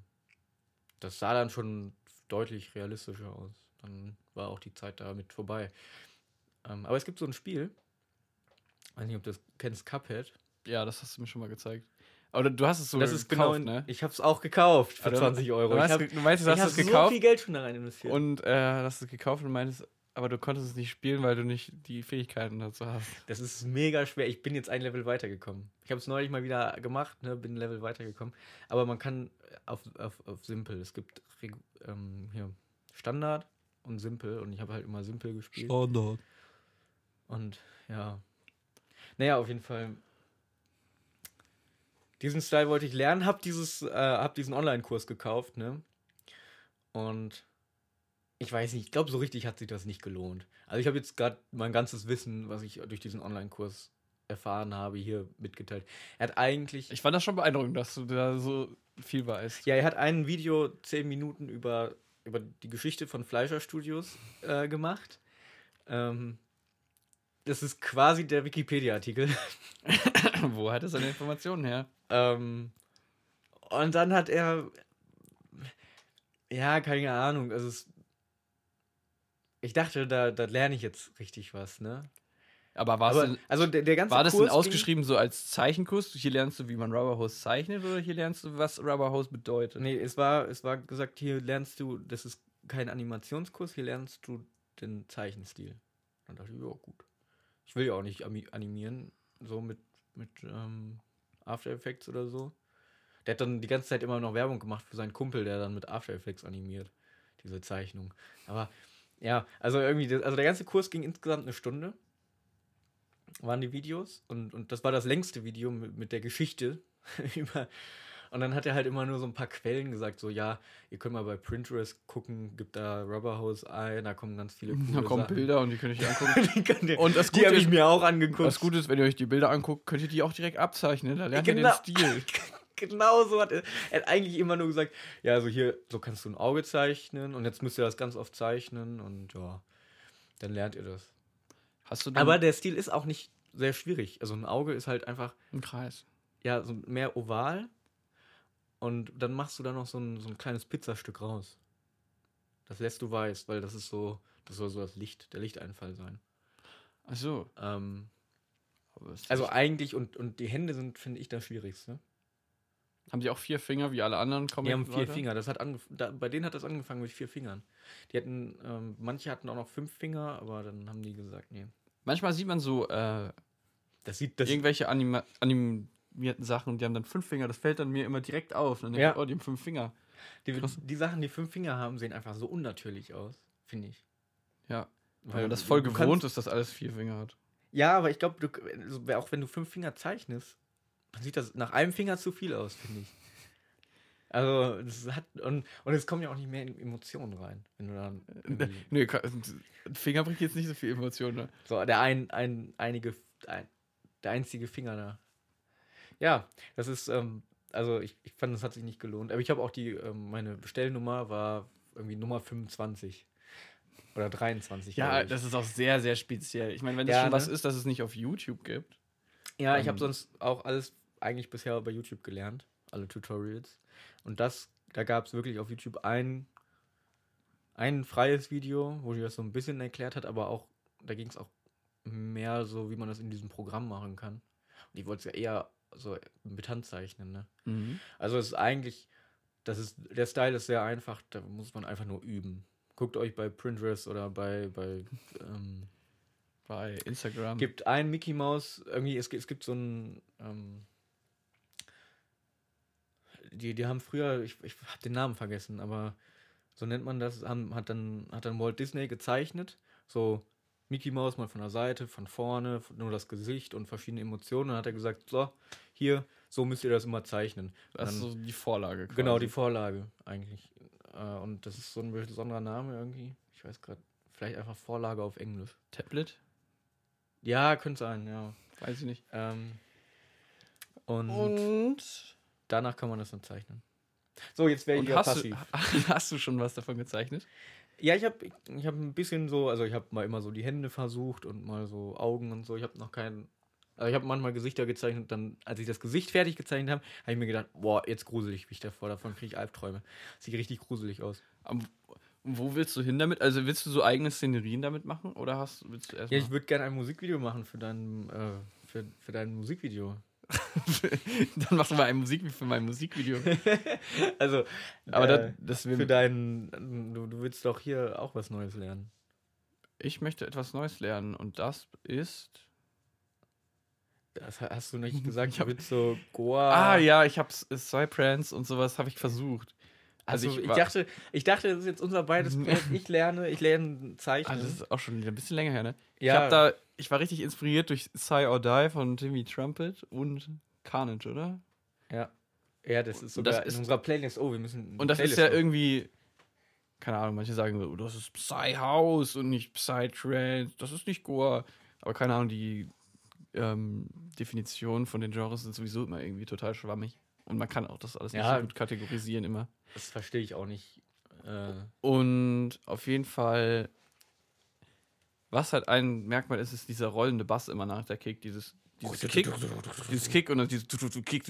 das sah dann schon deutlich realistischer aus. Dann war auch die Zeit damit vorbei. Ähm, aber es gibt so ein Spiel, weiß nicht, ob du das kennst, Cuphead. Ja, das hast du mir schon mal gezeigt. Aber du hast es so das ist genau, gekauft, in, ne? ich habe es auch gekauft für Also, 20 Euro. Du, ich hast, habe du meinst, du hast hab es so gekauft viel Geld schon da rein investiert. und äh, hast es gekauft und meintest, aber du konntest es nicht spielen, weil du nicht die Fähigkeiten dazu hast. Das ist mega schwer. Ich bin jetzt ein Level weitergekommen. Ich habe es neulich mal wieder gemacht, ne, bin ein Level weitergekommen. Aber man kann auf, auf, auf Simpel. Es gibt ähm, hier Standard und Simpel. Und ich habe halt immer Simpel gespielt. Standard. Und ja. Naja, auf jeden Fall. Diesen Style wollte ich lernen, hab dieses, äh, hab diesen Online-Kurs gekauft, ne? Und ich weiß nicht, ich glaube, so richtig hat sich das nicht gelohnt. Also ich habe jetzt gerade mein ganzes Wissen, was ich durch diesen Online-Kurs erfahren habe, hier mitgeteilt. Er hat eigentlich. Ich fand das schon beeindruckend, dass du da so viel weißt. Ja, er hat ein Video, zehn Minuten über, über die Geschichte von Fleischer Studios äh, gemacht. Ähm, das ist quasi der Wikipedia-Artikel. Wo hat er seine Informationen her? ähm, und dann hat er. Ja, keine Ahnung. Also es, ich dachte, da, da lerne ich jetzt richtig was, ne? Aber war es Aber, denn, also der, der ganze war das Kurs denn ging- ausgeschrieben so als Zeichenkurs? Hier lernst du, wie man Rubberhose zeichnet oder hier lernst du, was Rubberhose bedeutet? Nee, es war, es war gesagt, hier lernst du, das ist kein Animationskurs, hier lernst du den Zeichenstil. Dann dachte ich, ja, gut. Ich will ja auch nicht animieren, so mit, mit ähm, After Effects oder so. Der hat dann die ganze Zeit immer noch Werbung gemacht für seinen Kumpel, der dann mit After Effects animiert, diese Zeichnung. Aber ja, also irgendwie, also der ganze Kurs ging insgesamt eine Stunde. Waren die Videos und, und das war das längste Video mit, mit der Geschichte über. Und dann hat er halt immer nur so ein paar Quellen gesagt, so ja, ihr könnt mal bei Pinterest gucken, gibt da Rubberhose ein, da kommen ganz viele coole Da kommen Sachen. Bilder und die könnt ihr euch angucken. die könnt ihr, Und das die habe ich mir auch angeguckt. Das Gute ist, wenn ihr euch die Bilder anguckt, könnt ihr die auch direkt abzeichnen. Da lernt Genau. ihr den Stil. genau so hat er, er hat eigentlich immer nur gesagt, ja, also hier, so kannst du ein Auge zeichnen und jetzt müsst ihr das ganz oft zeichnen und ja, dann lernt ihr das. Hast du Aber der Stil ist auch nicht sehr schwierig. Also ein Auge ist halt einfach, einen Kreis? ja, so mehr oval und dann machst du da noch so ein, so ein kleines Pizzastück raus. Das lässt du weiß, weil das ist so, das soll so das Licht, der Lichteinfall sein. Ach so. Ähm, also nicht- eigentlich, und, und die Hände sind, finde ich, das Schwierigste. haben die auch vier Finger wie alle anderen Die haben vier? Finger. Das hat da, bei denen hat das angefangen mit vier Fingern. Die hatten, ähm, manche hatten auch noch fünf Finger, aber dann haben die gesagt, nee. Manchmal sieht man so äh, Das sieht das. irgendwelche Anima animierten Sachen und die haben dann fünf Finger. Das fällt dann mir immer direkt auf. Dann denke Ja. ich, oh, die haben fünf Finger. Die, die Sachen, die fünf Finger haben, sehen einfach so unnatürlich aus, finde ich. Ja. Weil Weil man das voll gewohnt kannst- ist, dass alles vier Finger hat. Ja, aber ich glaube, also, auch wenn du fünf Finger zeichnest, dann sieht das nach einem Finger zu viel aus, finde ich. Also, das hat, und, und es kommen ja auch nicht mehr in Emotionen rein, wenn du dann. irgendwie- Nee, ka- ein Finger bringt jetzt nicht so viel Emotion. Ne? So, der ein, ein, einige, ein, der einzige Finger da. Ja, das ist, ähm, also ich, ich fand, das hat sich nicht gelohnt. Aber ich habe auch die, ähm, meine Bestellnummer war irgendwie Nummer 25. Oder 23. Ja, das ist auch sehr, sehr speziell. Ich meine, wenn das Ja, schon was ne? ist, dass es nicht auf YouTube gibt. Ja, ich habe Ähm, sonst auch alles eigentlich bisher bei YouTube gelernt, alle Tutorials. Und das, da gab es wirklich auf YouTube ein, ein freies Video, wo die das so ein bisschen erklärt hat, aber auch, da ging es auch mehr so, wie man das in diesem Programm machen kann. Und ich wollte es ja eher so mit Hand zeichnen, ne? Also es ist eigentlich, das ist, der Style ist sehr einfach, da muss man einfach nur üben. Guckt euch bei Pinterest oder bei, bei ähm, Bei Instagram. gibt ein Mickey Mouse, irgendwie, es, gibt- es gibt so ein, ähm, die, die haben früher, ich, ich habe den Namen vergessen, aber so nennt man das, haben, hat, dann, hat dann Walt Disney gezeichnet, so Mickey Mouse mal von der Seite, von vorne, nur das Gesicht und verschiedene Emotionen. Dann hat er gesagt, so, hier, so müsst ihr das immer zeichnen. das ist so die Vorlage. Quasi. Genau, die Vorlage eigentlich. Äh, und das ist so ein besonderer Name irgendwie. Ich weiß gerade, vielleicht einfach Vorlage auf Englisch. Tablet? Ja, könnte sein, ja. Weiß ich nicht. Ähm, und, Und. danach kann man das dann zeichnen. So, jetzt wäre ich Und hast passiv. du, hast du schon was davon gezeichnet? Ja, ich habe ich hab ein bisschen so, also ich habe mal immer so die Hände versucht und mal so Augen und so. Ich habe noch keinen. Also ich habe manchmal Gesichter gezeichnet. Dann, als ich das Gesicht fertig gezeichnet habe, habe ich mir gedacht, boah, jetzt grusel ich mich davor. Davon kriege ich Albträume. Sieht richtig gruselig aus. Am, wo willst du hin damit? Also willst du so eigene Szenerien damit machen? Oder hast, willst du Ja, erstmal. ich würde gerne ein Musikvideo machen für dein, äh, für, für dein Musikvideo. Dann machst du mal ein Musikvideo für mein Musikvideo. Also, Aber äh, das, das für wir, dein, du, du willst doch hier auch was Neues lernen. ich möchte etwas Neues lernen und das ist. Das ha- hast du nicht gesagt, Ich ich hab- habe so Goa. Ah ja, ich habe Cyprance und sowas habe ich versucht. Also, Also ich, ich dachte, ich dachte, das ist jetzt unser beides Projekt. Ich lerne, ich lerne Ah, zeichnen. das ist auch schon wieder ein bisschen länger her, ne? Ich Ja. habe da, ich war richtig inspiriert durch Sigh or Die von Timmy Trumpet und Carnage, oder? ja. Ja, das ist sogar das ist- in unserer Playlist. Oh, wir müssen. Und das ist Playlist ja machen. irgendwie, keine Ahnung, manche sagen so, das ist Psy House und nicht Psy Trance, das ist nicht Goa. Aber keine Ahnung, die ähm, Definitionen von den Genres sind sowieso immer irgendwie total schwammig. Und man kann auch das alles Ja. nicht so gut kategorisieren immer. Das verstehe ich auch nicht. Äh, Und auf jeden Fall, was halt ein Merkmal ist, ist dieser rollende Bass immer nach der Kick, dieses, dieses Kick, dieses Kick und dann dieses Kick.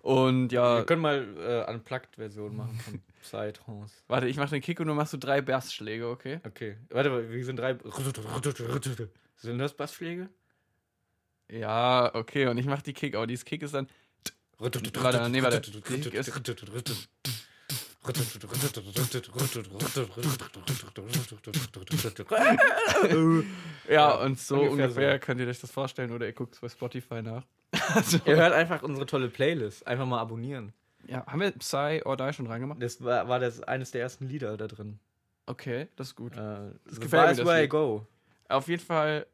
Und ja, wir können mal äh, Unplugged-Version machen von Psytrance. warte, ich mach den Kick und du machst so drei Bassschläge, okay? Okay. Warte, wir sind drei. Sind das Bassschläge? Ja, okay, und ich mach die Kick, aber dieses Kick ist dann. Warte, nee, warte. Ja, und so Ungefähr ungefähr, so. könnt ihr euch das vorstellen oder ihr guckt es bei Spotify nach. Also, Ihr hört einfach unsere tolle Playlist. Einfach mal abonnieren. ja, haben wir Psy or Die schon reingemacht? Das war, war das eines der ersten Lieder da drin. Okay, das ist gut. Äh, Das The gefällt mir, where I go. Auf jeden Fall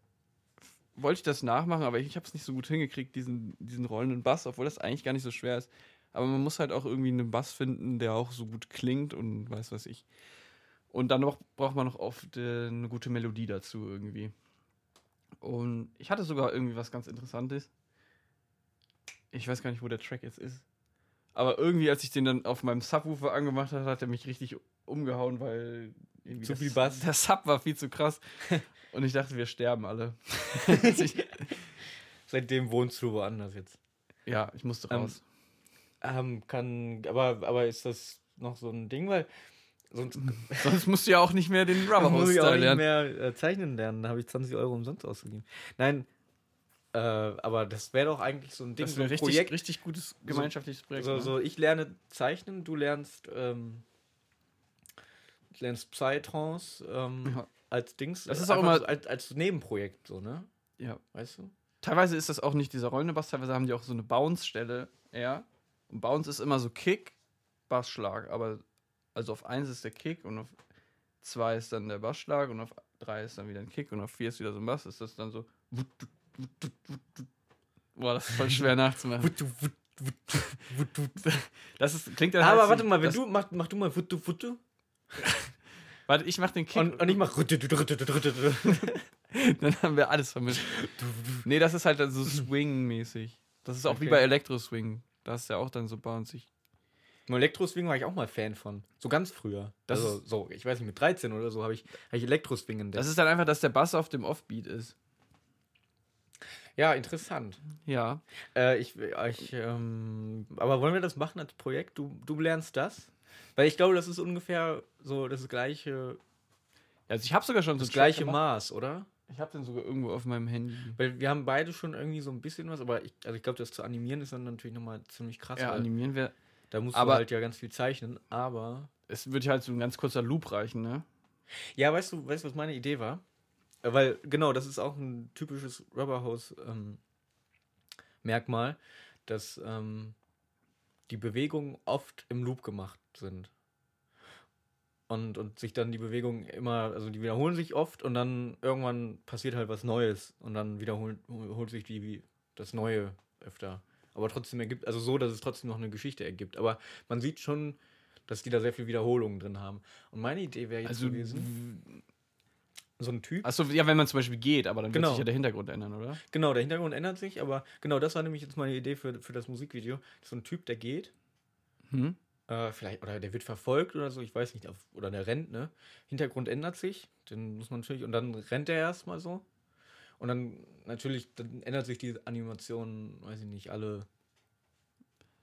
wollte ich das nachmachen, aber ich habe es nicht so gut hingekriegt, diesen, diesen rollenden Bass, obwohl das eigentlich gar nicht so schwer ist. Aber man muss halt auch irgendwie einen Bass finden, der auch so gut klingt und weiß was ich. Und dann noch, braucht man noch oft äh, eine gute Melodie dazu irgendwie. Und ich hatte sogar irgendwie was ganz Interessantes. Ich weiß gar nicht, wo der Track jetzt ist. Aber irgendwie, als ich den dann auf meinem Subwoofer angemacht habe, hat er mich richtig umgehauen, weil irgendwie Zu viel Bass. Der Sub war viel zu krass. Und ich dachte, wir sterben alle. ich, Seitdem wohnst du woanders jetzt. ja, ich musste Ähm, raus. Ähm, kann, aber, aber ist das noch so ein Ding, weil sonst Sonst musst du ja auch nicht mehr den Rubber muss ich auch nicht lernen. mehr äh, zeichnen lernen. Da habe ich 20 Euro umsonst ausgegeben. Nein, äh, aber das wäre doch eigentlich so ein Ding, Das so ein richtig, Projekt. richtig gutes gemeinschaftliches Projekt. So, ne? so, ich lerne zeichnen, du lernst, ähm, lernst Psytrance ähm, Ja. als Dings. Das ist auch immer- so als, als Nebenprojekt, so, ne? ja. Weißt du? Teilweise ist das auch nicht dieser rollende Bass, teilweise haben die auch so eine Bounce-Stelle eher. Und Bounce ist immer so Kick, Bassschlag, aber also auf 1 ist der Kick und auf 2 ist dann der Bassschlag und auf 3 ist dann wieder ein Kick und auf 4 ist wieder so ein Bass, ist das dann so. Boah, das ist voll schwer nachzumachen. Das ist, klingt dann Aber halt so- warte mal, wenn du, mach, mach du mal Futtu Futtu Warte, ich mach den Kick und, und ich mach dann haben wir alles vermischt. nee, das ist halt so Swing-mäßig. Das ist auch wie Okay. bei Elektro-Swing. Da ist ja auch dann so bouncy. Im Elektro-Swing war ich auch mal Fan von. So ganz früher. Das also, so, ich weiß nicht, mit 13 oder so habe ich, hab ich Elektro-Swing entdeckt. Das ist dann einfach, dass der Bass auf dem Offbeat ist. ja, interessant. Ja. Äh, ich, ich, ähm, aber wollen wir das machen als Projekt? Du, du lernst das? Weil ich glaube, das ist ungefähr so das gleiche, Also ich habe sogar schon das Track gleiche. Maß, oder? Ich habe den sogar irgendwo auf meinem Handy. Weil wir haben beide schon irgendwie so ein bisschen was, aber ich, also ich glaube, das zu animieren ist dann natürlich nochmal ziemlich krass. Ja, animieren wir. da musst aber- du halt ja ganz viel zeichnen, aber. Es wird halt so ein ganz kurzer Loop reichen, ne? Ja, weißt du, weißt du, was meine Idee war? Äh, Weil, genau, das ist auch ein typisches Rubberhouse-Merkmal, dass ähm, die Bewegungen oft im Loop gemacht sind. Und, und sich dann die Bewegungen immer, also die wiederholen sich oft und dann irgendwann passiert halt was Neues und dann wiederholt holt sich die, das Neue öfter. Aber trotzdem ergibt, also so, dass es trotzdem noch eine Geschichte ergibt. Aber man sieht schon, dass die da sehr viel Wiederholungen drin haben. Und meine Idee wäre jetzt Also, gewesen, so ein Typ. achso, ja, wenn man zum Beispiel geht, aber dann Genau. wird sich ja der Hintergrund ändern, oder? Genau, der Hintergrund ändert sich, aber genau das war nämlich jetzt meine Idee für, für das Musikvideo. So ein Typ, der geht, Hm? Äh, vielleicht, oder der wird verfolgt oder so, ich weiß nicht, auf, oder der rennt, ne? Hintergrund ändert sich, den muss man natürlich, und dann rennt er erstmal so. Und dann natürlich, dann ändert sich die Animation, weiß ich nicht, alle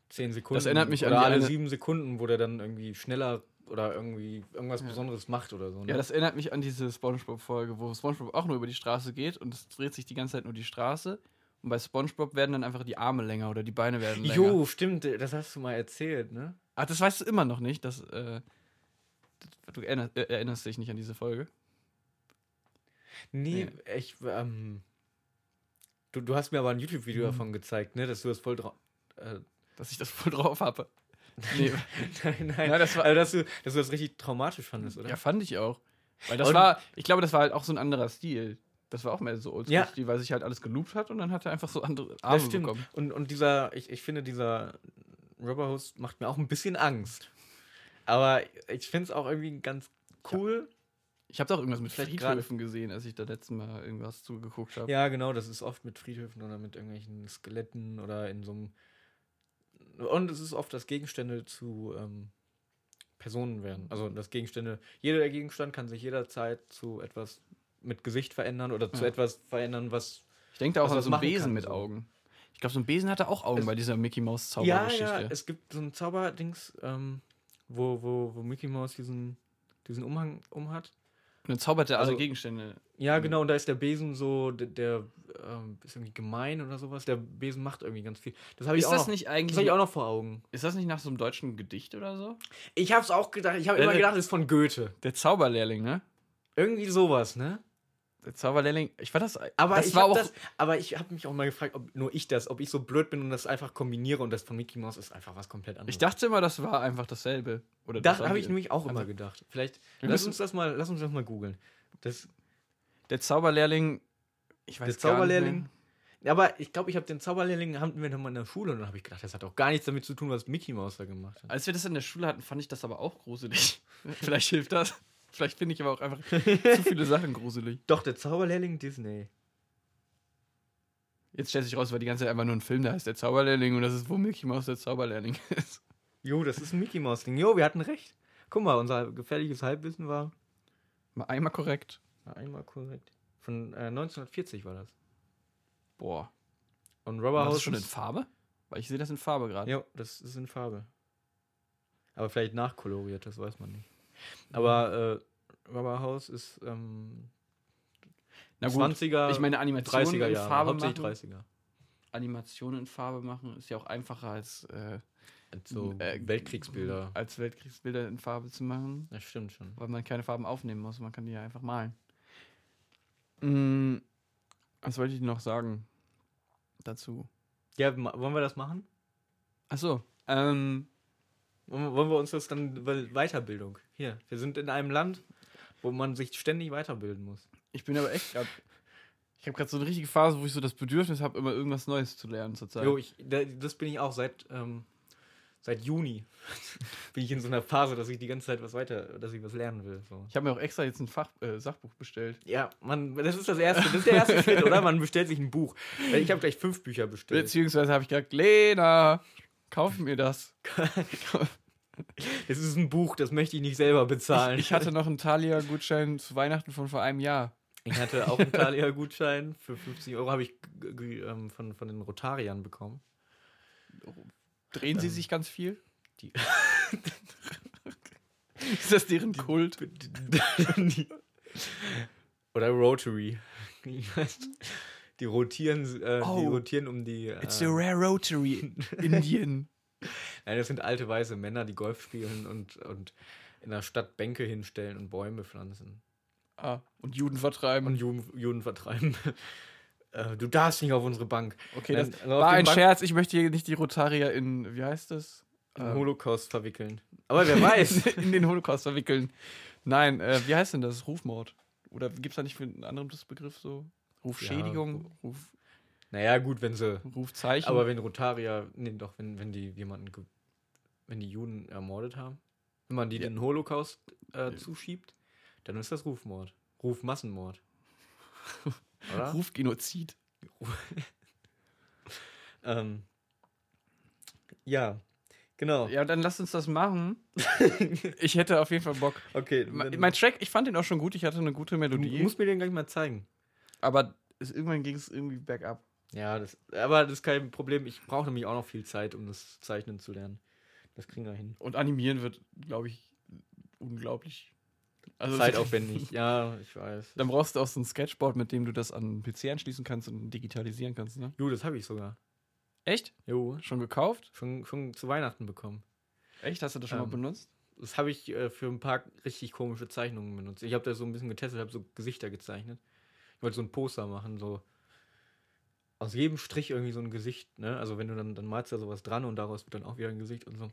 10 Sekunden. erinnert mich an alle 7 Sekunden, wo der dann irgendwie schneller oder irgendwie irgendwas Ja. Besonderes macht oder so. Ne? Ja, das erinnert mich an diese Spongebob-Folge, wo Spongebob auch nur über die Straße geht und es dreht sich die ganze Zeit nur die Straße. Und bei Spongebob werden dann einfach die Arme länger oder die Beine werden länger. Jo, stimmt, das hast du mal erzählt, ne? Ach, das weißt du immer noch nicht. Dass, äh, du erinnerst, äh, erinnerst dich nicht an diese Folge. Nee, ich, ähm, du, du hast mir aber ein YouTube-Video Hm. davon gezeigt, ne, dass du das voll drauf. Äh, Dass ich das voll drauf habe. Nee, nein, nein, Ja, das war- also, dass du, dass du das richtig traumatisch fandest, oder? ja, fand ich auch. Weil das Und- war, ich glaube, das war halt auch so ein anderer Stil. Das war auch mehr so Ja. oldschool-Stil, weil sich halt alles geloopt hat und dann hat er einfach so andere Arme das stimmt. bekommen. Und, und dieser, ich, ich finde, dieser Rubberhost macht mir auch ein bisschen Angst. Aber ich finde es auch irgendwie ganz cool. Ich habe doch irgendwas mit Vielleicht Friedhöfen gesehen, als ich da letztes Mal irgendwas zugeguckt habe. Ja, genau, das ist oft mit Friedhöfen oder mit irgendwelchen Skeletten oder in so einem. Und es ist oft, dass Gegenstände zu ähm, Personen werden. Also, dass Gegenstände, jeder Gegenstand kann sich jederzeit zu etwas mit Gesicht verändern oder zu Ja. etwas verändern, was. Ich denke da auch an so einen machen Besen kann, mit so. Augen. Ich glaube, so ein Besen hatte auch Augen Es- bei dieser Mickey Mouse Ja, Zaubergeschichte. ja, es gibt so ein Zauberdings, ähm, wo, wo, wo Mickey Mouse diesen, diesen Umhang umhat. und dann zaubert er alle Also- Gegenstände. Ja, genau, und da ist der Besen so, der, der ähm, ist irgendwie gemein oder sowas. Der Besen macht irgendwie ganz viel. Das habe ich, Ist auch das noch- nicht das eigentlich. hab ich auch noch vor Augen. ist das nicht nach so einem deutschen Gedicht oder so? Ich hab's auch gedacht, ich habe Ja, immer der- gedacht, das ist von Goethe. Der Zauberlehrling, ne? Irgendwie sowas, ne? Der Zauberlehrling. Ich war das. Aber das ich war hab auch. das, aber ich habe mich auch mal gefragt, ob nur ich das, ob ich so blöd bin und das einfach kombiniere und das von Mickey Mouse ist einfach was komplett anderes. ich dachte immer, das war einfach dasselbe. Oder das das habe ich nämlich auch also- immer gedacht. Vielleicht lass uns das mal, lass uns das mal googeln. Das Der Zauberlehrling. Ich weiß der gar nicht Zauberlehrling. aber ich glaube, ich habe den Zauberlehrling hatten wir nochmal in der Schule und dann habe ich gedacht, das hat auch gar nichts damit zu tun, was Mickey Mouse da gemacht hat. Als wir das in der Schule hatten, fand ich das aber auch gruselig. Vielleicht hilft das. Vielleicht finde ich aber auch einfach zu viele Sachen gruselig. Doch, der Zauberlehrling Disney. Jetzt stellt sich raus, war die ganze Zeit einfach nur ein Film, da heißt der Zauberlehrling und das ist, wo Mickey Mouse der Zauberlehrling ist. Jo, das ist ein Mickey Mouse Ding. Jo, wir hatten recht. Guck mal, unser gefährliches Halbwissen war Mal einmal korrekt. war einmal korrekt. Von äh, 1940 war das. Boah. Und das House schon in Farbe? Weil ich sehe das in Farbe gerade. Ja, das ist in Farbe. Aber vielleicht nachkoloriert, das weiß man nicht. Aber äh, Rubberhaus ist ähm, Na gut, 20er, ich meine, Animationen 30er in Jahre, Farbe hauptsächlich machen, 30er. Animationen in Farbe machen ist ja auch einfacher als, äh, So äh, Weltkriegsbilder. als Weltkriegsbilder in Farbe zu machen. Das stimmt schon. weil man keine Farben aufnehmen muss. Man kann die ja einfach malen. Mm, was wollte ich noch sagen dazu? Ja, wollen wir das machen? Achso, ähm, Wollen wir- uns das dann, weil Weiterbildung. Hier, wir sind in einem Land, wo man sich ständig weiterbilden muss. ich bin aber echt grad, Ich habe gerade so eine richtige Phase, wo ich so das Bedürfnis habe, immer irgendwas Neues zu lernen zurzeit. Jo, ich, da- das bin ich auch seit, ähm, seit Juni. bin ich in so einer Phase, dass ich die ganze Zeit was weiter, dass ich was lernen will. So. Ich habe mir auch extra jetzt ein Fach, äh, Sachbuch bestellt. Ja, man, das ist das erste, das ist der erste Schritt, oder? Man bestellt sich ein Buch. Ich habe gleich fünf Bücher bestellt. Beziehungsweise habe ich gesagt, Lena, kauf mir das. Das ist ein Buch, das möchte ich nicht selber bezahlen. Ich hatte noch einen Thalia-Gutschein zu Weihnachten von vor einem Jahr. Ich hatte auch einen Thalia-Gutschein für 50 Euro, habe ich ähm, von, von den Rotariern bekommen. Drehen sie Ähm, sich ganz viel? die- Ist das deren Kult? Oder Rotary. Ich weiß, Die rotieren, äh, die Oh. rotieren um die. Äh, It's the Rare Rotary in Indien. nein, das sind alte weiße Männer, die Golf spielen und, und in der Stadt Bänke hinstellen und Bäume pflanzen. Ah, und Juden vertreiben. Und Juden, Juden vertreiben. Äh, du darfst nicht auf unsere Bank. okay, Nein, das also war den ein Bank- Scherz. Ich möchte hier nicht die Rotarier in, wie heißt das? Im Ähm, Holocaust verwickeln. Aber wer weiß. in den Holocaust verwickeln. Nein, äh, wie heißt denn das? Rufmord. Oder gibt es da nicht für einen anderen Begriff so? Rufschädigung, Ruf, naja, gut, wenn sie. Rufzeichen. Aber wenn Rotarier. Nee, doch, wenn, wenn die jemanden. Wenn die Juden ermordet haben. Wenn man die Ja. den Holocaust äh, zuschiebt, dann ist das Rufmord. Rufmassenmord. Oder? Rufgenozid. Ähm, ja, genau. Ja, dann lass uns das machen. ich hätte auf jeden Fall Bock. Okay, Me- dann- Mein Track, ich fand den auch schon gut. Ich hatte eine gute du Melodie. musst mir den gleich mal zeigen. Aber es, irgendwann ging es irgendwie bergab. Ja, das, aber das ist kein Problem. Ich brauche nämlich auch noch viel Zeit, um das Zeichnen zu lernen. Das kriegen wir hin. Und animieren wird, glaube ich, unglaublich. Also Zeitaufwendig. ja, ich weiß. Dann brauchst du auch so ein Sketchboard, mit dem du das an den PC anschließen kannst und digitalisieren kannst, ne? Jo, das habe ich sogar. Echt? Jo, Schon gekauft? schon, schon zu Weihnachten bekommen. Echt? Hast du das schon Ähm, mal benutzt? Das habe ich äh, für ein paar richtig komische Zeichnungen benutzt. Ich habe da so ein bisschen getestet, habe so Gesichter gezeichnet. Wollte so ein Poster machen, so aus jedem Strich irgendwie so ein Gesicht, ne? Also wenn du dann, dann malst du da sowas dran und daraus wird dann auch wieder ein Gesicht und so.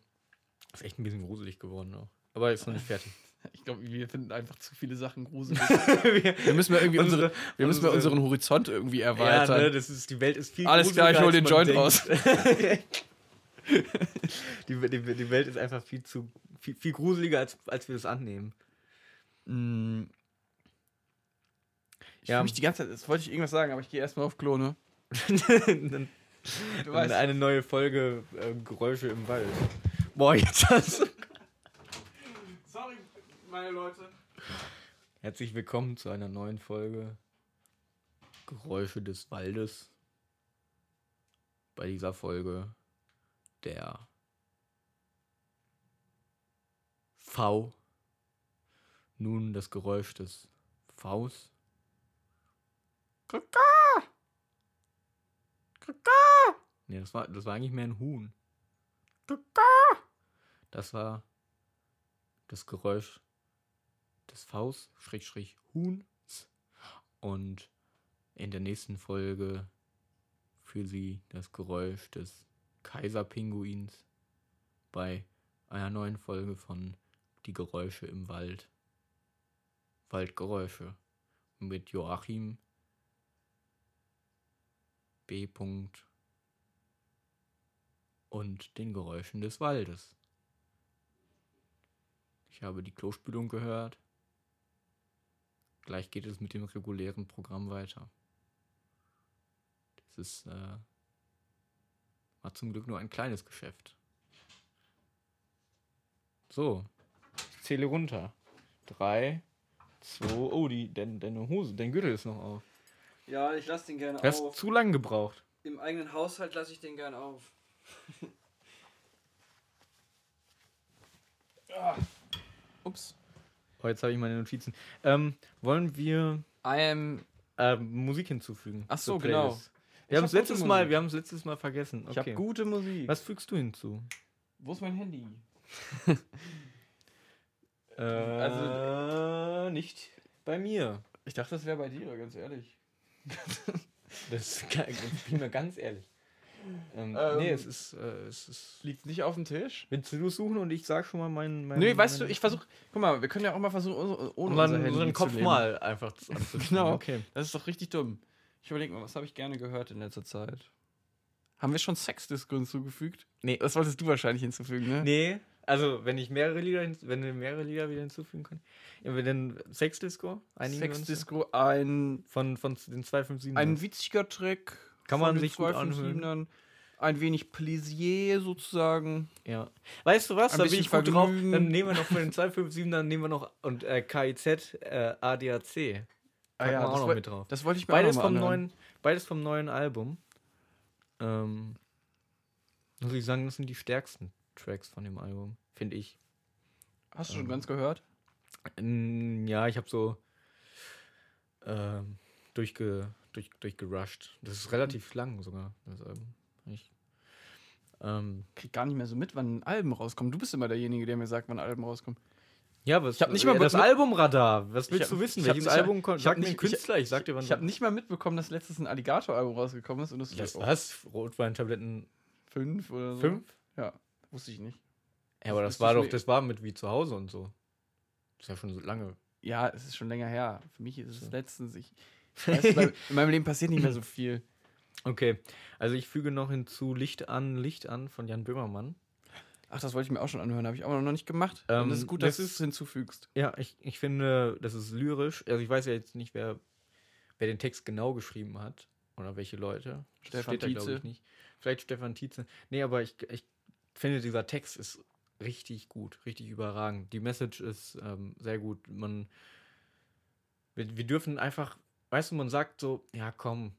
Ist echt ein bisschen gruselig geworden auch. Aber ist noch nicht fertig. Ich glaube, wir finden einfach zu viele Sachen gruselig. wir, Wir müssen mal irgendwie unsere, Unsere- wir müssen unsere- unseren Horizont irgendwie ja, erweitern. ne, das ist, die Welt ist viel Alles klar, ich hol den gruseliger, Joint denkt. die, die, die Welt ist einfach viel zu viel, viel gruseliger, als, als wir das annehmen. Mm. Ich Ja. ja. mich die ganze Zeit, das wollte ich irgendwas sagen, aber ich gehe erstmal auf Klo, ne? Dann- Du Und eine neue Folge äh, Geräusche im Wald. Boah, jetzt hast Sorry, meine Leute. Herzlich willkommen zu einer neuen Folge Geräusche des Waldes. Bei dieser Folge der V. Nun das Geräusch des Vs. Kaka! Kaka! Nee, das war, das war eigentlich mehr ein Huhn. Kaka! Das war das Geräusch des Vs, Schrägstrich Huhns. Und in der nächsten Folge für Sie das Geräusch des Kaiserpinguins bei einer neuen Folge von Die Geräusche im Wald. Waldgeräusche mit Joachim B. Punkt und den Geräuschen des Waldes. Ich habe die Klospülung gehört. Gleich geht es mit dem regulären Programm weiter. Das ist, äh, war zum Glück nur ein kleines Geschäft. So, ich zähle runter. Drei, zwei, oh, die, dein, deine Hose, dein Gürtel ist noch auf. Ja, ich lasse den gerne Du hast zu lang gebraucht. Im eigenen Haushalt lasse ich den gerne auf. ah. Ups. Oh, jetzt habe ich meine Notizen. Ähm, wollen wir I am. äh, Musik hinzufügen? Ach so, genau. Wir haben hab es letztes Mal, Musik. wir haben es letztes Mal vergessen. Ich habe Okay. gute Musik. Was fügst du hinzu? Wo ist mein Handy? Äh, also nicht bei mir. Ich dachte, das wäre bei dir, ganz ehrlich. Das kann- ich bin mir ganz ehrlich. Ähm, Ähm, nee, es ist, äh, es ist. Liegt nicht auf dem Tisch? Willst du suchen und ich sag schon mal meinen. meinen Nee, weißt du, ich versuche. Guck mal, wir können ja auch mal versuchen, ohne, unseren zu Kopf leben. mal einfach zu-. Genau. Okay. Das ist doch richtig dumm. Ich überlege mal, was habe ich gerne gehört in letzter Zeit? Haben wir schon Sexdisco hinzugefügt? Nee. Das wolltest du wahrscheinlich hinzufügen, ne? Nee, also wenn ich mehrere Lieder, wenn wir mehrere Lieder wieder hinzufügen können. Ja, wir den Sexdisco, einigen Sexdisco, ein, von, von den 257. ein witziger Track. Kann man sich gut 257ern. Ein wenig Pläsier sozusagen. ja. Weißt du was? Ein da bin ich gut drauf. Dann nehmen wir noch von den 257 dann nehmen wir noch und äh, KIZ äh, ADAC. Packen wir auch das, noch mit drauf. das wollte ich mir Beides vom mal anhören. neuen, beides vom neuen Album. Ähm, muss ich sagen, das sind die stärksten Tracks von dem Album, finde ich. Hast du schon ähm, ganz gehört? Ja, ich habe so ähm, durchge, durch, durchgerusht. Das ist relativ lang sogar, das Album. Ich, ähm, Krieg gar nicht mehr so mit, wann Alben rauskommen. Du bist immer derjenige, der mir sagt, wann Alben rauskommen. ja, aber Ich hab nicht mal das Albumradar. Was willst hab- du wissen? ich Welches Album kommt? ich Sag nicht- ich- Künstler, ich, sag dir, wann Ich habe nicht mal mitbekommen, dass letztens ein Alligator-Album rausgekommen ist und das oh, was? Rotweintabletten fünf oder so. 5? Ja, wusste ich nicht. Ja, aber Das das war doch, das war mit wie zu Hause und so. Das ist ja schon so lange. Ja, es ist schon länger her. Für mich ist es So. letztens. Ich, weißt du, in meinem Leben passiert nicht mehr so viel. Okay, also ich füge noch hinzu Licht an, Licht an von Jan Böhmermann. Ach, das wollte ich mir auch schon anhören, habe ich aber noch nicht gemacht. Ähm, und das ist gut, das dass du es hinzufügst. Ja, ich, ich finde, das ist lyrisch. Also ich weiß ja jetzt nicht, wer, wer den Text genau geschrieben hat oder welche Leute. Das Stefan steht da, Tietze. ich, nicht. Vielleicht Stefan Tietze. Nee, aber ich, ich finde, dieser Text ist richtig gut, richtig überragend. Die Message ist ähm, sehr gut. Man, wir, wir dürfen einfach, weißt du, man sagt so, ja komm,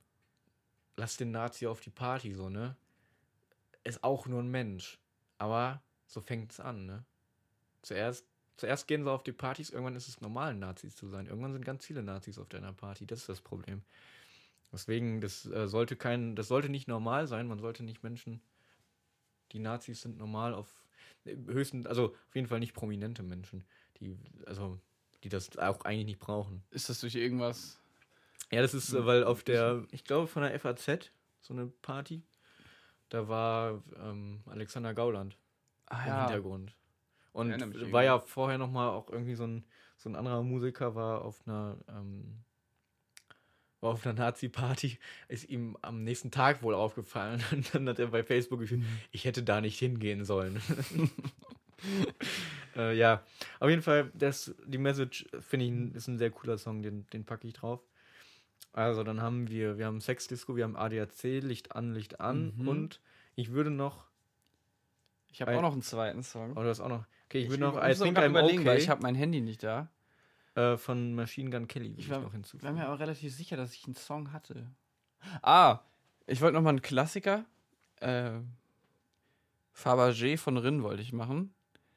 lass den Nazi auf die Party, so, ne? Ist auch nur ein Mensch. Aber so fängt's an, ne? Zuerst, zuerst gehen sie auf die Partys, irgendwann ist es normal, Nazis zu sein. Irgendwann sind ganz viele Nazis auf deiner Party. Das ist das Problem. Deswegen, das äh, sollte kein, das sollte nicht normal sein. Man sollte nicht Menschen, die Nazis sind normal auf äh, höchsten, also auf jeden Fall nicht prominente Menschen, die, also, die das auch eigentlich nicht brauchen. Ist das durch irgendwas? Ja, das ist, äh, weil auf der, ich glaube von der FAZ, so eine Party, da war ähm, Alexander Gauland Ah im Hintergrund. Und war ja vorher noch mal auch irgendwie so ein, so ein anderer Musiker, war auf einer, ähm, war auf einer Nazi-Party, ist ihm am nächsten Tag wohl aufgefallen. Und dann hat er bei Facebook geschrieben, ich hätte da nicht hingehen sollen. äh, ja, auf jeden Fall, das, die Message, finde ich, ist ein sehr cooler Song, den, den packe ich drauf. Also, dann haben wir, wir haben Sexdisco, wir haben ADAC, Licht an, Licht an Mhm. und ich würde noch, Ich habe auch noch einen zweiten Song. oh, du hast auch noch, okay, ich, würde noch I Think I'm weil Okay ich habe mein Handy nicht da. Äh, von Machine Gun Kelly würde Ich ich, war, noch war hinzufügen. mir aber relativ sicher, dass ich einen Song hatte. Ah, ich wollte noch mal einen Klassiker. Äh, Fabergé von Rin wollte ich machen.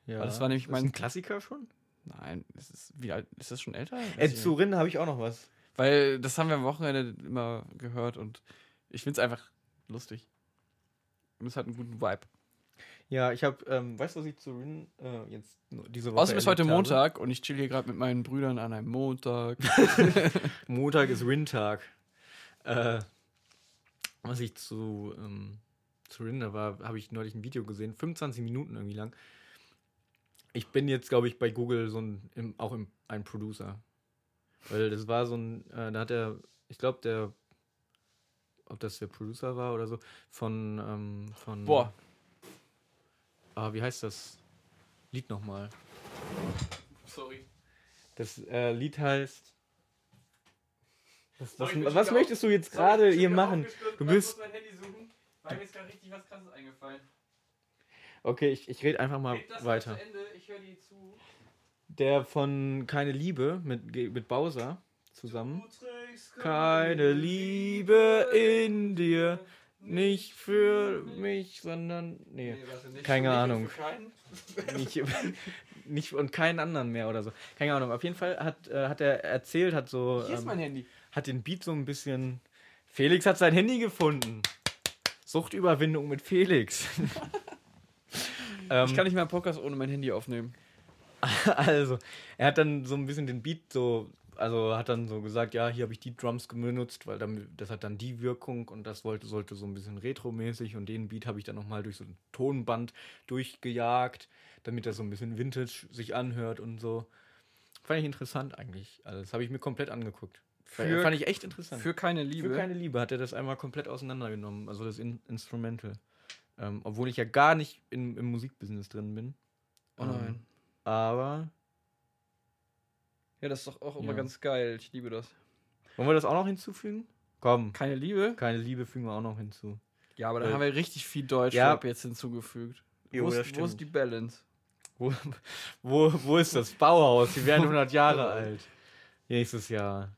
Ja. aber das war nämlich Ist mein- ein Klassiker schon? Nein, ist, es, wie alt, ist das schon älter? Äh, ich zu. Rin habe ich auch noch was. Weil das haben wir am Wochenende immer gehört und ich finde es einfach lustig. Und es hat einen guten Vibe. Ja, ich habe, ähm, weißt du, was ich zu Rin äh, jetzt diese Woche Außerdem ist heute habe? Montag und ich chill hier gerade mit meinen Brüdern an einem Montag. Montag ist Rin-Tag. Äh, was ich zu, ähm, zu Rin, da war, habe ich neulich ein Video gesehen, 25 Minuten irgendwie lang. Ich bin jetzt, glaube ich, bei Google so ein, im, auch im, ein Producer. Weil das war so ein, äh, da hat er, ich glaube, der, ob das der Producer war oder so, von, ähm, von, Boah, ah, wie heißt das Lied nochmal? sorry. Das äh, Lied heißt. Was, was, Sorry, was möchtest du jetzt gerade hier machen? Du bist. mein Handy suchen, weil mir ist gerade richtig was krasses eingefallen. Okay, ich, ich rede einfach mal weiter. Ende, ich höre dir zu. Der von Keine Liebe mit, mit Bowser zusammen. Keine Liebe in dir. Nicht für mich, sondern. Nee, keine Ahnung. Nicht, nicht und keinen anderen mehr oder so. Keine Ahnung. Auf jeden Fall hat, äh, hat er erzählt, hat so. Hier ist ähm, mein Handy. hat den Beat so ein bisschen. Felix hat sein Handy gefunden. Suchtüberwindung mit Felix. ähm, Ich kann nicht mehr Podcast ohne mein Handy aufnehmen. also, er hat dann so ein bisschen den Beat so, also hat dann so gesagt, ja, hier habe ich die Drums benutzt, weil dann, das hat dann die Wirkung und das wollte, sollte so ein bisschen retromäßig und den Beat habe ich dann nochmal durch so ein Tonband durchgejagt, damit er so ein bisschen Vintage sich anhört und so. Fand ich interessant eigentlich. Also, das habe ich mir komplett angeguckt. Für- Fand ich echt interessant. Für keine Liebe. Für keine Liebe hat er das einmal komplett auseinandergenommen, also das In Instrumental. Ähm, obwohl ich ja gar nicht in, im Musikbusiness drin bin. oh nein. Aber Ja, das ist doch auch immer Ja. ganz geil. Ich liebe das. wollen wir das auch noch hinzufügen? Komm, Keine Liebe? keine Liebe fügen wir auch noch hinzu. Ja, aber dann Äh, haben wir richtig viel Deutschrap ja. jetzt hinzugefügt. Jo, wo, ist, wo ist die Balance? Wo, wo, wo ist das Bauhaus? Wir werden 100 Jahre alt. Nächstes Jahr.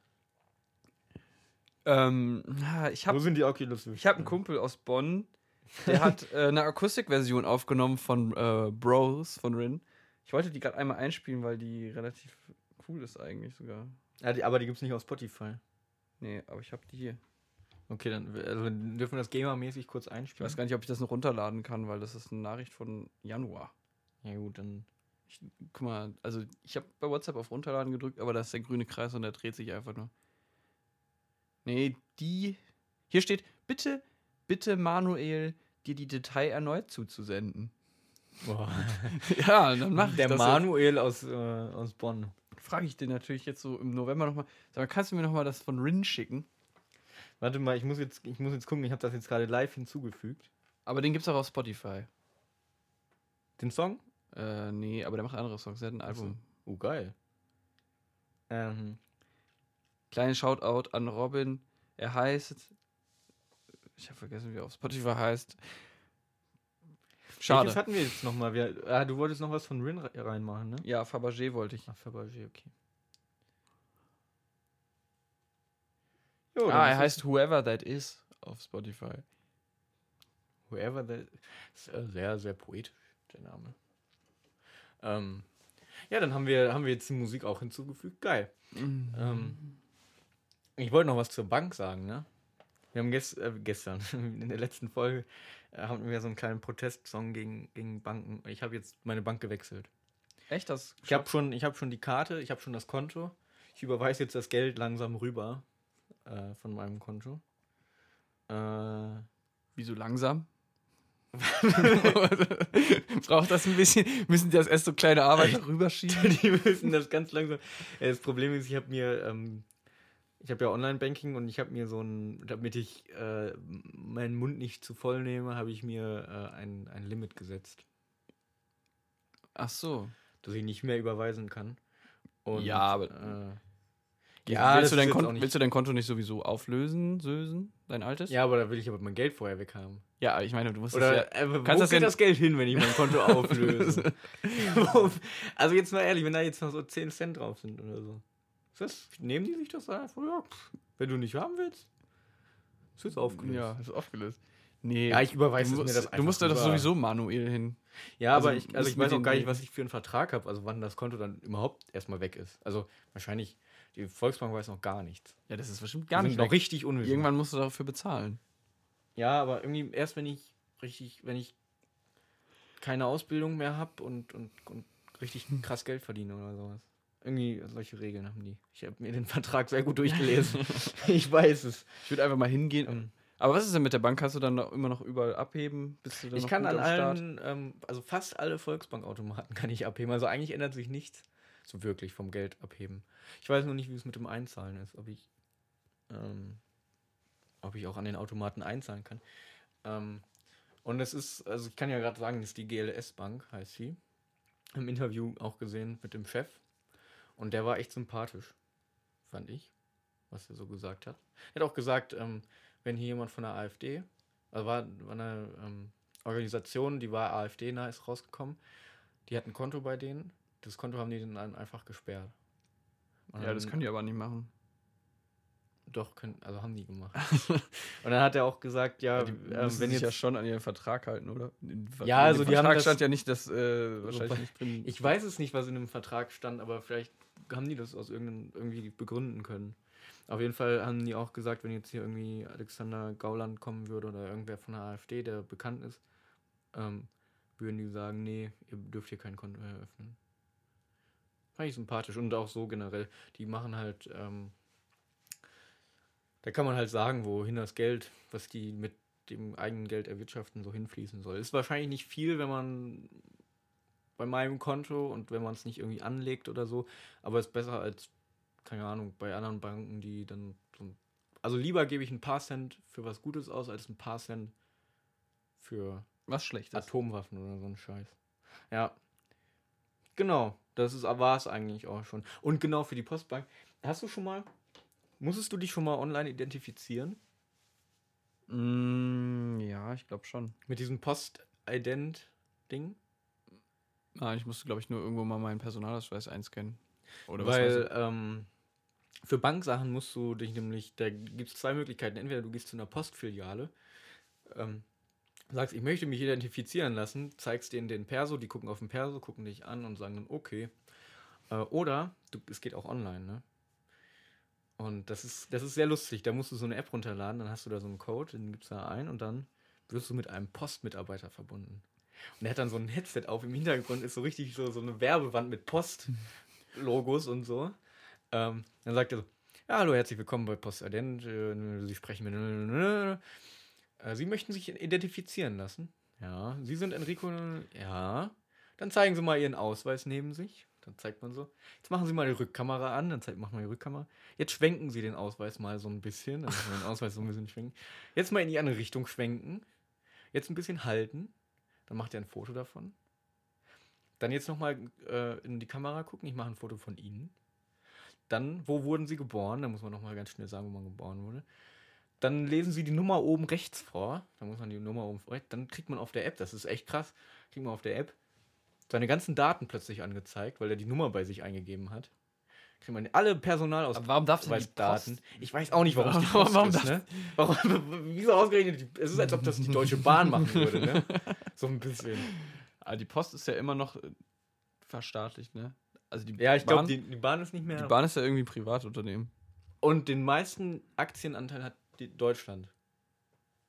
Ähm, ja, ich Wo habe sind die Oculus ich hab einen Kumpel aus Bonn, der hat äh, eine Akustikversion aufgenommen von äh, Bros von Rin. Ich wollte die gerade einmal einspielen, weil die relativ cool ist eigentlich sogar. ja, die, Aber die gibt es nicht auf Spotify. Nee, aber ich habe die hier. Okay, dann also dürfen wir das gamermäßig kurz Ich einspielen. weiß gar nicht, ob ich das noch runterladen kann, weil das ist eine Nachricht von Januar. Ja gut, dann. Ich, guck mal, also ich habe bei WhatsApp auf Runterladen gedrückt, aber da ist der grüne Kreis und der dreht sich einfach nur. Nee, die. Hier steht, bitte, bitte Manuel, dir die Datei erneut zuzusenden. Boah. ja, dann mach ich Der das. Manuel aus, äh, aus Bonn. Frage ich den natürlich jetzt so im November nochmal. Sag mal, kannst du mir nochmal das von Rin schicken? Warte mal, ich muss jetzt, ich muss jetzt gucken, ich habe das jetzt gerade live hinzugefügt. Aber den gibt's auch auf Spotify. Den Song? Äh, nee, aber der macht andere Songs. Der hat ein Album. Oh, geil. Ähm, Kleines Shoutout an Robin. Er heißt. Ich habe vergessen, wie er auf Spotify heißt. Schade. Welches hatten wir jetzt nochmal? Ah, du wolltest noch was von Rin re- reinmachen, ne? Ja, Fabergé wollte ich. Ach, Fabergé, okay. Jo, ah, er heißt Whoever That Is auf Spotify. Whoever that ist äh, sehr, sehr poetisch, der Name. Ähm, ja, dann haben wir, haben wir jetzt die Musik auch hinzugefügt. Geil. Ähm, ich wollte noch was zur Bank sagen, ne? Wir haben gest, äh, gestern, in der letzten Folge, haben wir so einen kleinen Protestsong gegen, gegen Banken. Ich habe jetzt meine Bank gewechselt. Echt das? Ich habe schon, ich hab schon die Karte, ich habe schon das Konto. Ich überweise jetzt das Geld langsam rüber äh, von meinem Konto. Äh, Wieso langsam? Braucht das ein bisschen? Müssen die das erst so kleine Arbeiter rüberschieben? die müssen das ganz langsam. Äh, Das Problem ist, ich habe mir, ähm, ich habe ja Online-Banking und ich habe mir so ein, damit ich äh, meinen Mund nicht zu voll nehme, habe ich mir äh, ein, ein Limit gesetzt, Ach so. dass ich nicht mehr überweisen kann. Und, Ja, aber- Äh, Ja, willst, das du dein Konto, willst du dein Konto nicht sowieso auflösen, sösen, dein altes? ja, aber da will ich aber mein Geld vorher weg haben. Ja, ich meine, du musst Oder es ja. äh, wo kannst kannst das geht das Geld hin, wenn ich mein Konto auflöse? Wo- also jetzt mal ehrlich, wenn da jetzt noch so 10 Cent drauf sind oder so. Das, nehmen die sich das einfach? Ja, pff, wenn du nicht haben willst, ist jetzt aufgelöst. Ja, ist aufgelöst. Nee, Ja, ich überweise du mir musst, das du einfach musst da rüber. sowieso manuell hin. Ja, aber Also, ich, also ich weiß auch gar nicht, was ich für einen Vertrag habe, also wann das Konto dann überhaupt erstmal weg ist. Also wahrscheinlich, die Volksbank weiß noch gar nichts. Ja, das ist bestimmt gar nicht noch richtig unwissend. Irgendwann musst du dafür bezahlen. Ja, aber irgendwie erst wenn ich richtig, wenn ich keine Ausbildung mehr habe und, und, und richtig krass Geld verdiene oder sowas. Irgendwie solche Regeln haben die. Ich habe mir den Vertrag sehr gut durchgelesen. ich weiß es. Ich würde einfach mal hingehen. Ähm, Aber was ist denn mit der Bank? Kannst du dann noch, immer noch überall abheben? Bist du dann Ich kann an allen, ähm, also fast alle Volksbankautomaten kann ich abheben. Also eigentlich ändert sich nichts so wirklich vom Geld abheben. Ich weiß nur nicht, wie es mit dem Einzahlen ist, ob ich, ähm, ob ich auch an den Automaten einzahlen kann. Ähm, und es ist, also ich kann ja gerade sagen, das ist die GLS Bank, heißt sie. Im Interview auch gesehen mit dem Chef. Und der war echt sympathisch, fand ich, was er so gesagt hat. Er hat auch gesagt, ähm, wenn hier jemand von der AfD, also war, war eine ähm, Organisation, die war AfD-nah, ist rausgekommen, die hat ein Konto bei denen. Das Konto haben die dann einfach gesperrt. Und Ja, das können die aber nicht machen. Doch, können, also haben die gemacht. und dann hat er auch gesagt, ja, die ähm, müssen wenn sich jetzt ja schon an ihren Vertrag halten, oder? Ja, also dem die haben Vertrag das- stand ja nicht, dass äh, wahrscheinlich nicht drin. Ich weiß es nicht, was in dem Vertrag stand, aber vielleicht haben die das aus irgendeinem irgendwie begründen können. Auf jeden Fall haben die auch gesagt, wenn jetzt hier irgendwie Alexander Gauland kommen würde oder irgendwer von der AfD, der bekannt ist, ähm, würden die sagen, nee, ihr dürft hier kein Konto eröffnen. Fand ich sympathisch und auch so generell. Die machen halt, ähm, da kann man halt sagen, wohin das Geld, was die mit dem eigenen Geld erwirtschaften, so hinfließen soll. Ist wahrscheinlich nicht viel, wenn man bei meinem Konto und wenn man es nicht irgendwie anlegt oder so, aber ist besser als, keine Ahnung, bei anderen Banken, die dann also lieber gebe ich ein paar Cent für was Gutes aus, als ein paar Cent für Was Schlechtes. Atomwaffen oder so ein Scheiß. Ja. Genau, das ist war es eigentlich auch schon. Und genau für die Postbank. Hast du schon mal, musstest du dich schon mal online identifizieren? Mm, ja, ich glaube schon. Mit diesem Post-Ident-Ding? Nein, ich musste, glaube ich, nur irgendwo mal meinen Personalausweis einscannen. Oder was Weil ähm, für Banksachen musst du dich nämlich, da gibt es zwei Möglichkeiten. Entweder du gehst zu einer Postfiliale, ähm, sagst, ich möchte mich identifizieren lassen, zeigst denen den Perso, die gucken auf den Perso, gucken dich an und sagen dann, okay. Äh, oder du, es geht auch online, ne? Und das ist, das ist sehr lustig. Da musst du so eine App runterladen, dann hast du da so einen Code, den gibst du da ein und dann wirst du mit einem Postmitarbeiter verbunden. Und er hat dann so ein Headset auf, im Hintergrund ist so richtig so, so eine Werbewand mit Post-Logos und so. Ähm, dann sagt er so, ja, hallo, herzlich willkommen bei Postident. Äh, Sie sprechen mit... Äh, Sie möchten sich identifizieren lassen? Ja. Sie sind Enrico? Ja. Dann zeigen Sie mal Ihren Ausweis neben sich. Dann zeigt man so. Jetzt machen Sie mal die Rückkamera an. Dann zeigt, machen wir die Rückkamera. Jetzt schwenken Sie den Ausweis mal so ein bisschen. Dann man den Ausweis so ein bisschen schwenken. Jetzt mal in die andere Richtung schwenken. Jetzt ein bisschen halten. Dann macht er ein Foto davon. Dann jetzt nochmal äh, in die Kamera gucken. Ich mache ein Foto von Ihnen. Dann, wo wurden Sie geboren? Da muss man nochmal ganz schnell sagen, wo man geboren wurde. Dann lesen Sie die Nummer oben rechts vor. Da muss man die Nummer oben rechts. Dann kriegt man auf der App, das ist echt krass, kriegt man auf der App seine ganzen Daten plötzlich angezeigt, weil er die Nummer bei sich eingegeben hat. Kriegt man alle Personalausweis. Aber warum darf denn die Daten. Post? Ich weiß auch nicht, warum es die Warum- Post warum ist, darf- ne? Warum, wieso ausgerechnet? Es ist, als ob das die Deutsche Bahn machen würde, ne? So ein bisschen. Aber die Post ist ja immer noch äh, verstaatlicht, ne? Also die Ja, ich glaube, die, die Bahn ist nicht mehr. die Bahn ist ja irgendwie ein Privatunternehmen. Und den meisten Aktienanteil hat die Deutschland.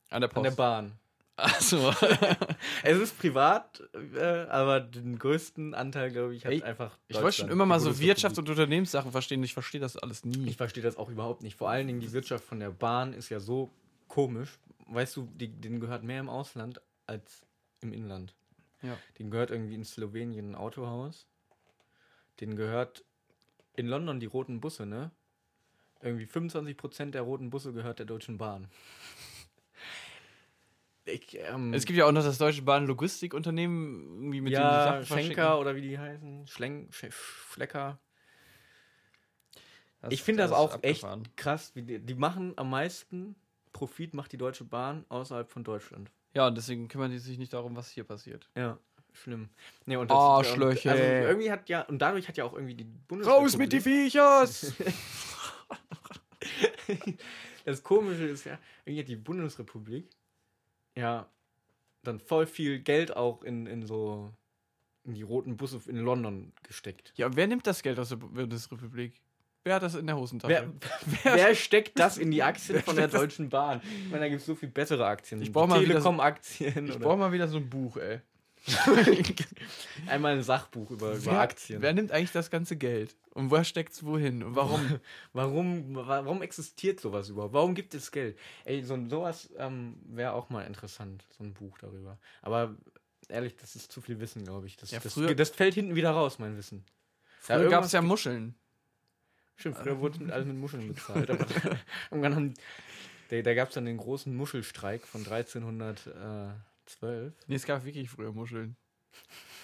An der Post. An der Bahn. Achso. Es ist privat, äh, aber den größten Anteil, glaube ich, hat Ey, einfach. ich wollte schon immer mal so Wirtschaft Wirtschafts- und Unternehmenssachen verstehen. Ich verstehe das alles nie. Ich verstehe das auch überhaupt nicht. Vor allen Dingen die Wirtschaft von der Bahn ist ja so komisch. Weißt du, die, denen gehört mehr im Ausland als im Inland. Ja. Denen gehört irgendwie in Slowenien ein Autohaus. Denen gehört in London die roten Busse, ne? Irgendwie 25% der roten Busse gehört der Deutschen Bahn. Ich, ähm, es gibt ja auch noch das Deutsche Bahn Logistikunternehmen, irgendwie mit dem die ja, Sachen Schenker oder wie die heißen. Schleng, Sch Schlecker. Das- ich finde das ist auch echt krass. Die, die machen am meisten Profit, macht die Deutsche Bahn außerhalb von Deutschland. Ja, und deswegen kümmern die sich nicht darum, was hier passiert. Ja, schlimm. Nee, und Arschlöcher. Also irgendwie hat ja, und dadurch hat ja auch irgendwie die Raus mit die Viechers! Das Komische ist ja, irgendwie hat die Bundesrepublik ja dann voll viel Geld auch in, in so in die roten Busse in London gesteckt. ja, wer nimmt das Geld aus der Bundesrepublik? Wer hat das in der Hosentasche? Wer, wer steckt das in die Aktien von der Deutschen Bahn? Ich meine, da gibt es so viel bessere Aktien. Ich brauch mal Telekom-Aktien. Ich brauche mal wieder so ein Buch, ey. Einmal ein Sachbuch über, über Wer, Aktien. wer nimmt eigentlich das ganze Geld? Und wer steckt es wohin? Und warum? Warum, wa- warum existiert sowas überhaupt? Warum gibt es Geld? Ey, so, sowas ähm, wäre auch mal interessant, so ein Buch darüber. Aber ehrlich, das ist zu viel Wissen, glaube ich. Das, Ja, das, früher- das fällt hinten wieder raus, mein Wissen. Früher gab es ja Muscheln. Stimmt, früher wurde mit, alles mit Muscheln bezahlt. Aber da, da gab es dann den großen Muschelstreik von 1312. Nee, es gab wirklich früher Muscheln.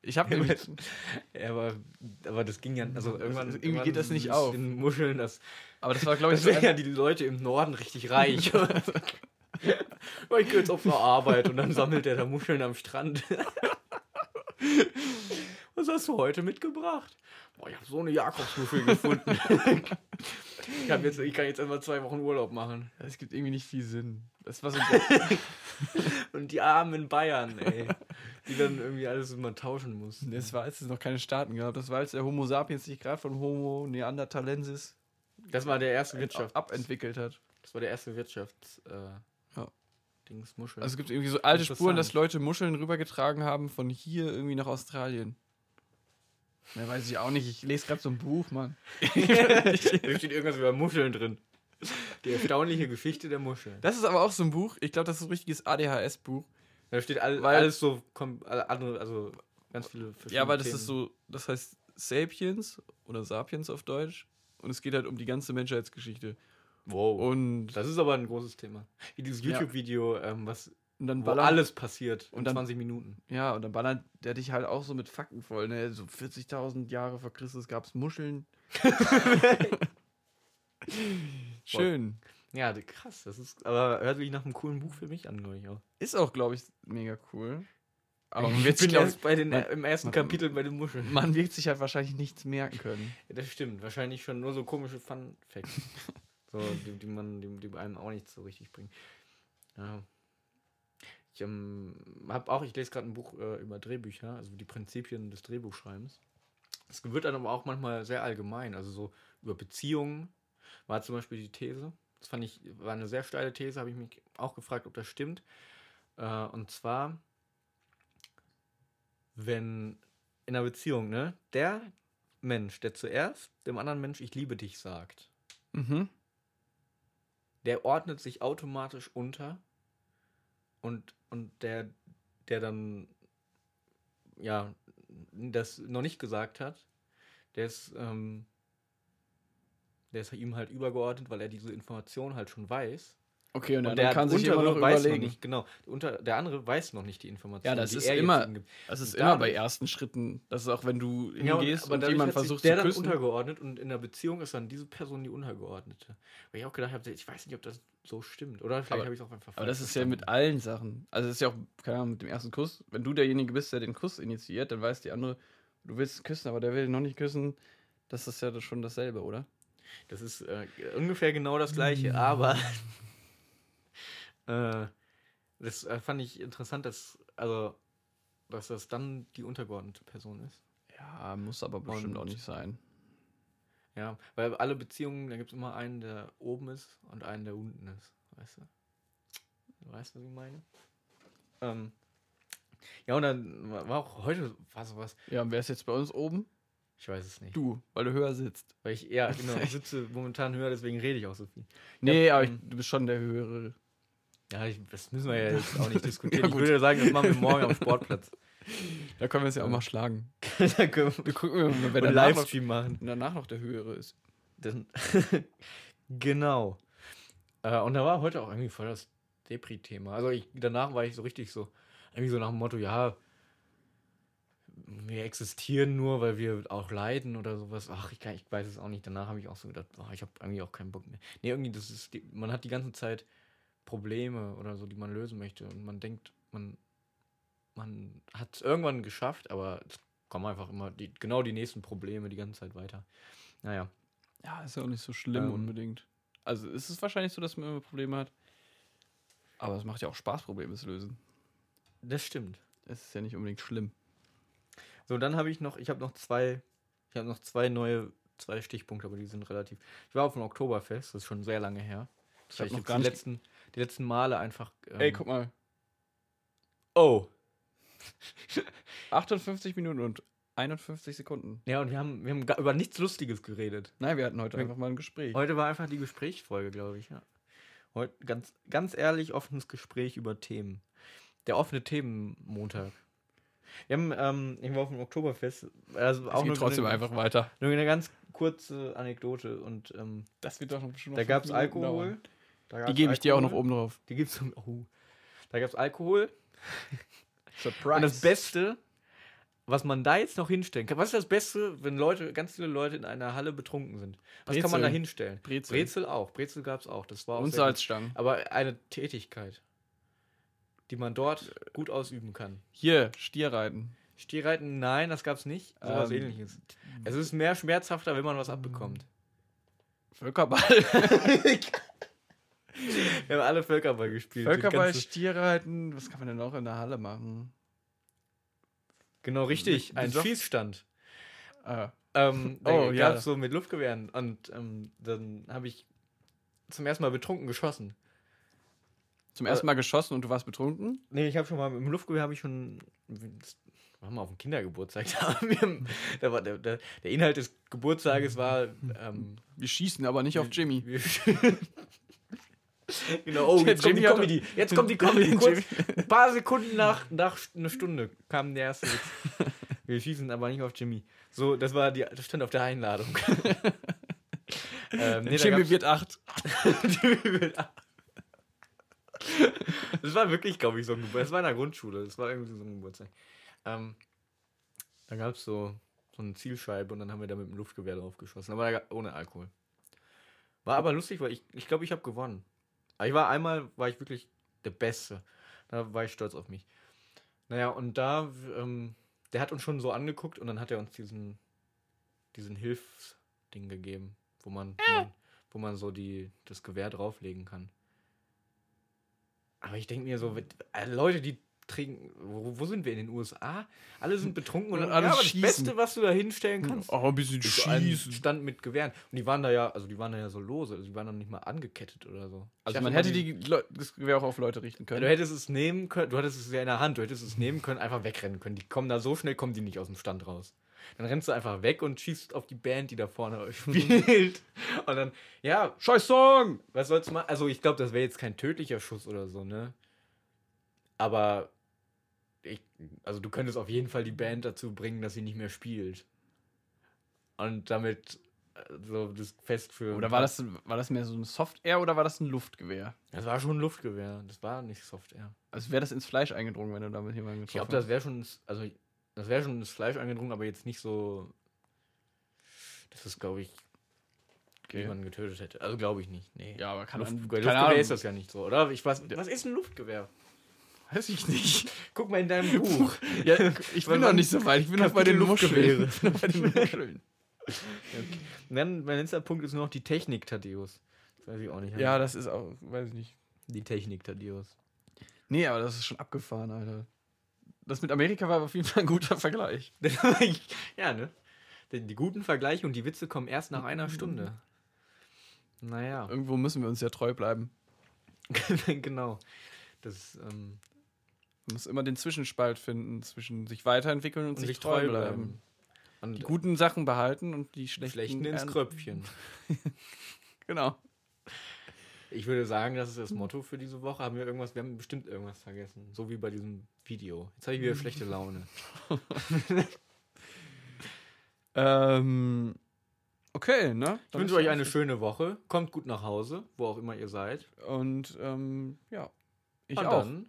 Ich habe nämlich. Ja, aber, aber das ging ja, also irgendwann. irgendwie irgendwann geht das nicht auf. Den Muscheln, das, Aber das war, glaube ich, das so ja die Leute im Norden richtig reich. Ich gehe jetzt auf eine Arbeit und dann sammelt er da Muscheln am Strand. Was hast du heute mitgebracht? Boah, ich habe so eine Jakobsmuschel gefunden. ich, jetzt, ich kann jetzt erstmal zwei Wochen Urlaub machen. Das gibt irgendwie nicht viel Sinn. Das war so Und die Armen in Bayern, ey. Die dann irgendwie alles immer tauschen mussten. Das war, als es noch keine Staaten gab. Das war, als der Homo sapiens sich gerade von Homo neanderthalensis Das war der erste Wirtschaft. abentwickelt hat. Das war der erste Wirtschafts. Äh. Dings Muschel. Also es gibt irgendwie so alte Spuren, dass. Leute Muscheln rübergetragen haben von hier irgendwie nach Australien. Mehr weiß ich auch nicht. Ich lese gerade so ein Buch, Mann. da steht irgendwas über Muscheln drin. Die erstaunliche Geschichte der Muscheln. Das ist aber auch so ein Buch. Ich glaube, das ist ein richtiges ADHS-Buch. Da steht all, Weil- alles so, also ganz viele verschiedene Ja, weil das Themen. ist so, das heißt Sapiens oder Sapiens auf Deutsch. Und es geht halt um die ganze Menschheitsgeschichte. Wow. Und, das ist aber ein großes Thema. Wie dieses. YouTube-Video, ähm, was und dann ballern, alles passiert und in dann- 20 Minuten. Ja, und dann ballert der dich halt auch so mit Fakten voll. Ne? So 40.000 Jahre vor Christus gab es Muscheln. Schön. Ja, krass. Das ist, aber hört sich nach einem coolen Buch für mich an, glaube ich auch. Ist auch, glaube ich, mega cool. Aber man ich bin erst bei den, man- im ersten man- Kapitel bei den Muscheln. man wird sich halt wahrscheinlich nichts merken können. Ja, das stimmt. Wahrscheinlich schon nur so komische Fun-Facts. so, die, die man, die, die einem auch nicht so richtig bringen. Ja. Ich ähm, habe auch, ich lese gerade ein Buch äh, über Drehbücher, also die Prinzipien des Drehbuchschreibens. Es wird dann aber auch manchmal sehr allgemein, also so über Beziehungen war zum Beispiel die These. Das fand ich, war eine sehr steile These, habe ich mich auch gefragt, ob das stimmt. Äh, und zwar, wenn in einer Beziehung, ne, der Mensch, der zuerst dem anderen Mensch ich liebe dich sagt, Mhm. Der ordnet sich automatisch unter und, und der, der dann ja das noch nicht gesagt hat, der ist, ähm, der ist ihm halt übergeordnet, weil er diese Information halt schon weiß. Okay, und, Und der der kann sich immer noch weiß überlegen. noch nicht, genau. Der, unter, der andere weiß noch nicht die Information. Ja, das ist er immer-. Das ist Und immer bei ersten Schritten. Das ist auch, wenn du Ja, und- hingehst aber und dadurch jemand versucht der zu dann küssen. untergeordnet und in der Beziehung ist dann diese Person die Untergeordnete. Weil ich auch gedacht habe, ich weiß nicht, ob das so stimmt. Oder vielleicht habe ich es auch einfach Aber das ist ja mit allen Sachen. Also es ist ja auch, keine Ahnung, mit dem ersten Kuss. Wenn du derjenige bist, der den Kuss initiiert, dann weiß die andere, du willst küssen, aber der will noch nicht küssen. Das ist ja schon dasselbe, oder? Das ist äh, ungefähr genau das gleiche, aber äh, das äh, fand ich interessant, dass, also, dass das dann die untergeordnete Person ist. Ja, muss aber bestimmt Und- auch nicht sein. Ja, weil alle Beziehungen, da gibt es immer einen, der oben ist und einen, der unten ist. Weißt du? Du weißt, was ich meine? Ähm, ja, und dann war auch heute war sowas. Ja, und wer ist jetzt bei uns oben? Ich weiß es nicht. Du, weil du höher sitzt. Weil ich, ja, genau, ich sitze momentan höher, deswegen rede ich auch so viel. Nee, aber ich, ähm, du bist schon der höhere. Ja, ich, das müssen wir ja jetzt auch nicht diskutieren. Ja, ich würde sagen, das machen wir morgen am Sportplatz. Da können wir es ja auch mal schlagen. da können wir Wir gucken, mal, wer einen Livestream machen. danach noch der höhere ist. Dann genau. Äh, und da war heute auch irgendwie voll das Depri-Thema. Also ich, danach war ich so richtig so, irgendwie so nach dem Motto, ja, wir existieren nur, weil wir auch leiden oder sowas. Ach, ich, kann, ich weiß es auch nicht. Danach habe ich auch so gedacht, oh, ich habe irgendwie auch keinen Bock mehr. Nee, irgendwie, das ist, die, man hat die ganze Zeit Probleme oder so, die man lösen möchte. Und man denkt, man, man hat es irgendwann geschafft, aber es kommen einfach immer die, genau die nächsten Probleme die ganze Zeit weiter. Naja. Ja, ist ja auch nicht so schlimm Ähm. unbedingt. Also ist es wahrscheinlich so, dass man immer Probleme hat. Aber es macht ja auch Spaß, Probleme zu lösen. Das stimmt. Es ist ja nicht unbedingt schlimm. So, dann habe ich noch, ich habe noch zwei, ich habe noch zwei neue, zwei Stichpunkte, aber die sind relativ. Ich war auf dem Oktoberfest, das ist schon sehr lange her. Das Ich hab ich noch gar die nicht- letzten, die letzten Male einfach. ähm, Ey, guck mal. Oh. 58 Minuten und 51 Sekunden. Ja, und wir haben, wir haben über nichts Lustiges geredet. Nein, wir hatten heute Wir- einfach mal ein Gespräch. Heute war einfach die Gesprächsfolge, glaube ich, ja. Heute ganz, ganz ehrlich, offenes Gespräch über Themen. Der offene Themenmontag. Wir haben, ähm, ich war auf dem Oktoberfest, also Es auch geht nur trotzdem eine, einfach weiter. nur eine ganz kurze Anekdote und ähm, Das wird doch noch noch da gab es Alkohol. dauern. Die gebe ich dir auch noch oben drauf. Die gibt's oh. Da gab es Alkohol. Surprise. Und das Beste, was man da jetzt noch hinstellen kann, was ist das Beste, wenn Leute, ganz viele Leute in einer Halle betrunken sind? Was kann man Brezel. da hinstellen? Brezel. Brezel auch. Brezel gab es auch. Das war auch Und. Salzstangen. Aber eine Tätigkeit, die man dort gut ausüben kann. Hier, Stierreiten. Stierreiten, nein, das gab's nicht. So was Ähm, ähnliches. Es ist mehr schmerzhafter, wenn man was abbekommt. Völkerball. Wir haben alle Völkerball gespielt. Völkerball, Stierreiten. Was kann man denn noch in der Halle machen? Genau, richtig. Mit- Ein Schießstand. Ah, Ähm, da Oh, gab's ja. so mit Luftgewehren. Und ähm, dann habe ich zum ersten Mal betrunken geschossen. zum ersten Mal geschossen und du warst betrunken? Nee, ich habe schon mal im Luftgewehr habe ich schon das war mal auf dem Kindergeburtstag da, haben wir, da war der, der, der Inhalt des Geburtstages war ähm, Wir schießen aber nicht auf Jimmy. wir, genau oh jetzt kommt die Jimmy Comedy jetzt kommt die Comedy kurz, ein paar Sekunden nach nach einer Stunde kam der erste Witz. wir schießen aber nicht auf Jimmy so das war die das stand auf der Einladung ähm, nee, Jimmy wird acht. Das war wirklich, glaube ich, so ein Geburtstag. Das war in der Grundschule. Das war irgendwie so ein Geburtstag. Ähm, da gab es so, so eine Zielscheibe und dann haben wir da mit dem Luftgewehr drauf geschossen. Aber ohne Alkohol. War aber lustig, weil ich glaube, ich, glaub, ich habe gewonnen. Ich war einmal, war ich wirklich der Beste. Da war ich stolz auf mich. Naja, und da, ähm, der hat uns schon so angeguckt und dann hat er uns diesen, diesen Hilfsding gegeben, wo man, wo man, wo man so die, das Gewehr drauflegen kann. Aber ich denke mir so, äh, Leute, die trinken, wo, wo sind wir in den USA? Alle sind betrunken und Und dann, alle ja, aber das schießen. Beste, was du da hinstellen kannst, Oh, ein bisschen schießen. Stand mit Gewehren. Und die waren da ja, also die waren da ja so lose, also die waren noch nicht mal angekettet oder so. Also dachte man hätte die Leu das Gewehr auch auf Leute richten ja, können. du hättest es nehmen können, du hattest es ja in der Hand, du hättest es nehmen können, einfach wegrennen können. Die kommen da so schnell, kommen die nicht aus dem Stand raus. Dann rennst du einfach weg und schießt auf die Band, die da vorne spielt. Und dann, ja, Scheiß Song! was sollst du machen? Also, ich glaube, das wäre jetzt kein tödlicher Schuss oder so, ne? Aber, ich, also, du könntest auf jeden Fall die Band dazu bringen, dass sie nicht mehr spielt. Und damit äh, so das Fest für. Oder war das, war das mehr so ein Soft-Air oder war das ein Luftgewehr? Das war schon ein Luftgewehr. Das war nicht Soft Air. Also wäre das ins Fleisch eingedrungen, wenn du damit jemanden Ich getroffen glaube, das wäre schon, also das wäre schon ins Fleisch eingedrungen, aber jetzt nicht so. Das ist, glaube ich, Okay. jemanden getötet hätte. Also glaube ich nicht. Nee. Ja, aber kann Luft, man- Luftgewehr Ahnung. ist das ja nicht so, oder? Ich weiß, was ist ein Luftgewehr? Weiß ich nicht. Guck mal in deinem Buch. Ja, ich bin noch nicht so weit. Ich bin noch bei den. Muscheln. Ich bin noch bei den Muscheln. Und dann, mein letzter Punkt ist nur noch die Technik, Thaddeus. Das weiß ich auch nicht. Ja, das ist auch, weiß ich nicht. Die Technik, Thaddeus. Nee, aber das ist schon abgefahren, Alter. Das mit Amerika war auf jeden Fall ein guter Vergleich. ja, ne? Die, die guten Vergleiche und die Witze kommen erst nach einer Stunde. Naja, Irgendwo müssen wir uns ja treu bleiben. genau. Das, ähm, muss immer den Zwischenspalt finden zwischen sich weiterentwickeln und, und sich, treu bleiben. Und Die guten Sachen behalten und die schlechten, schlechten ins. Kröpfchen. Genau. Ich würde sagen, das ist das Motto für diese Woche. Haben wir irgendwas, wir haben bestimmt irgendwas vergessen. So wie bei diesem Video. Jetzt habe ich wieder schlechte Laune. Ähm, okay, ne? Ich wünsche euch eine schöne Woche. Kommt gut nach Hause, wo auch immer ihr seid. Und ähm, ja, ich Und auch. dann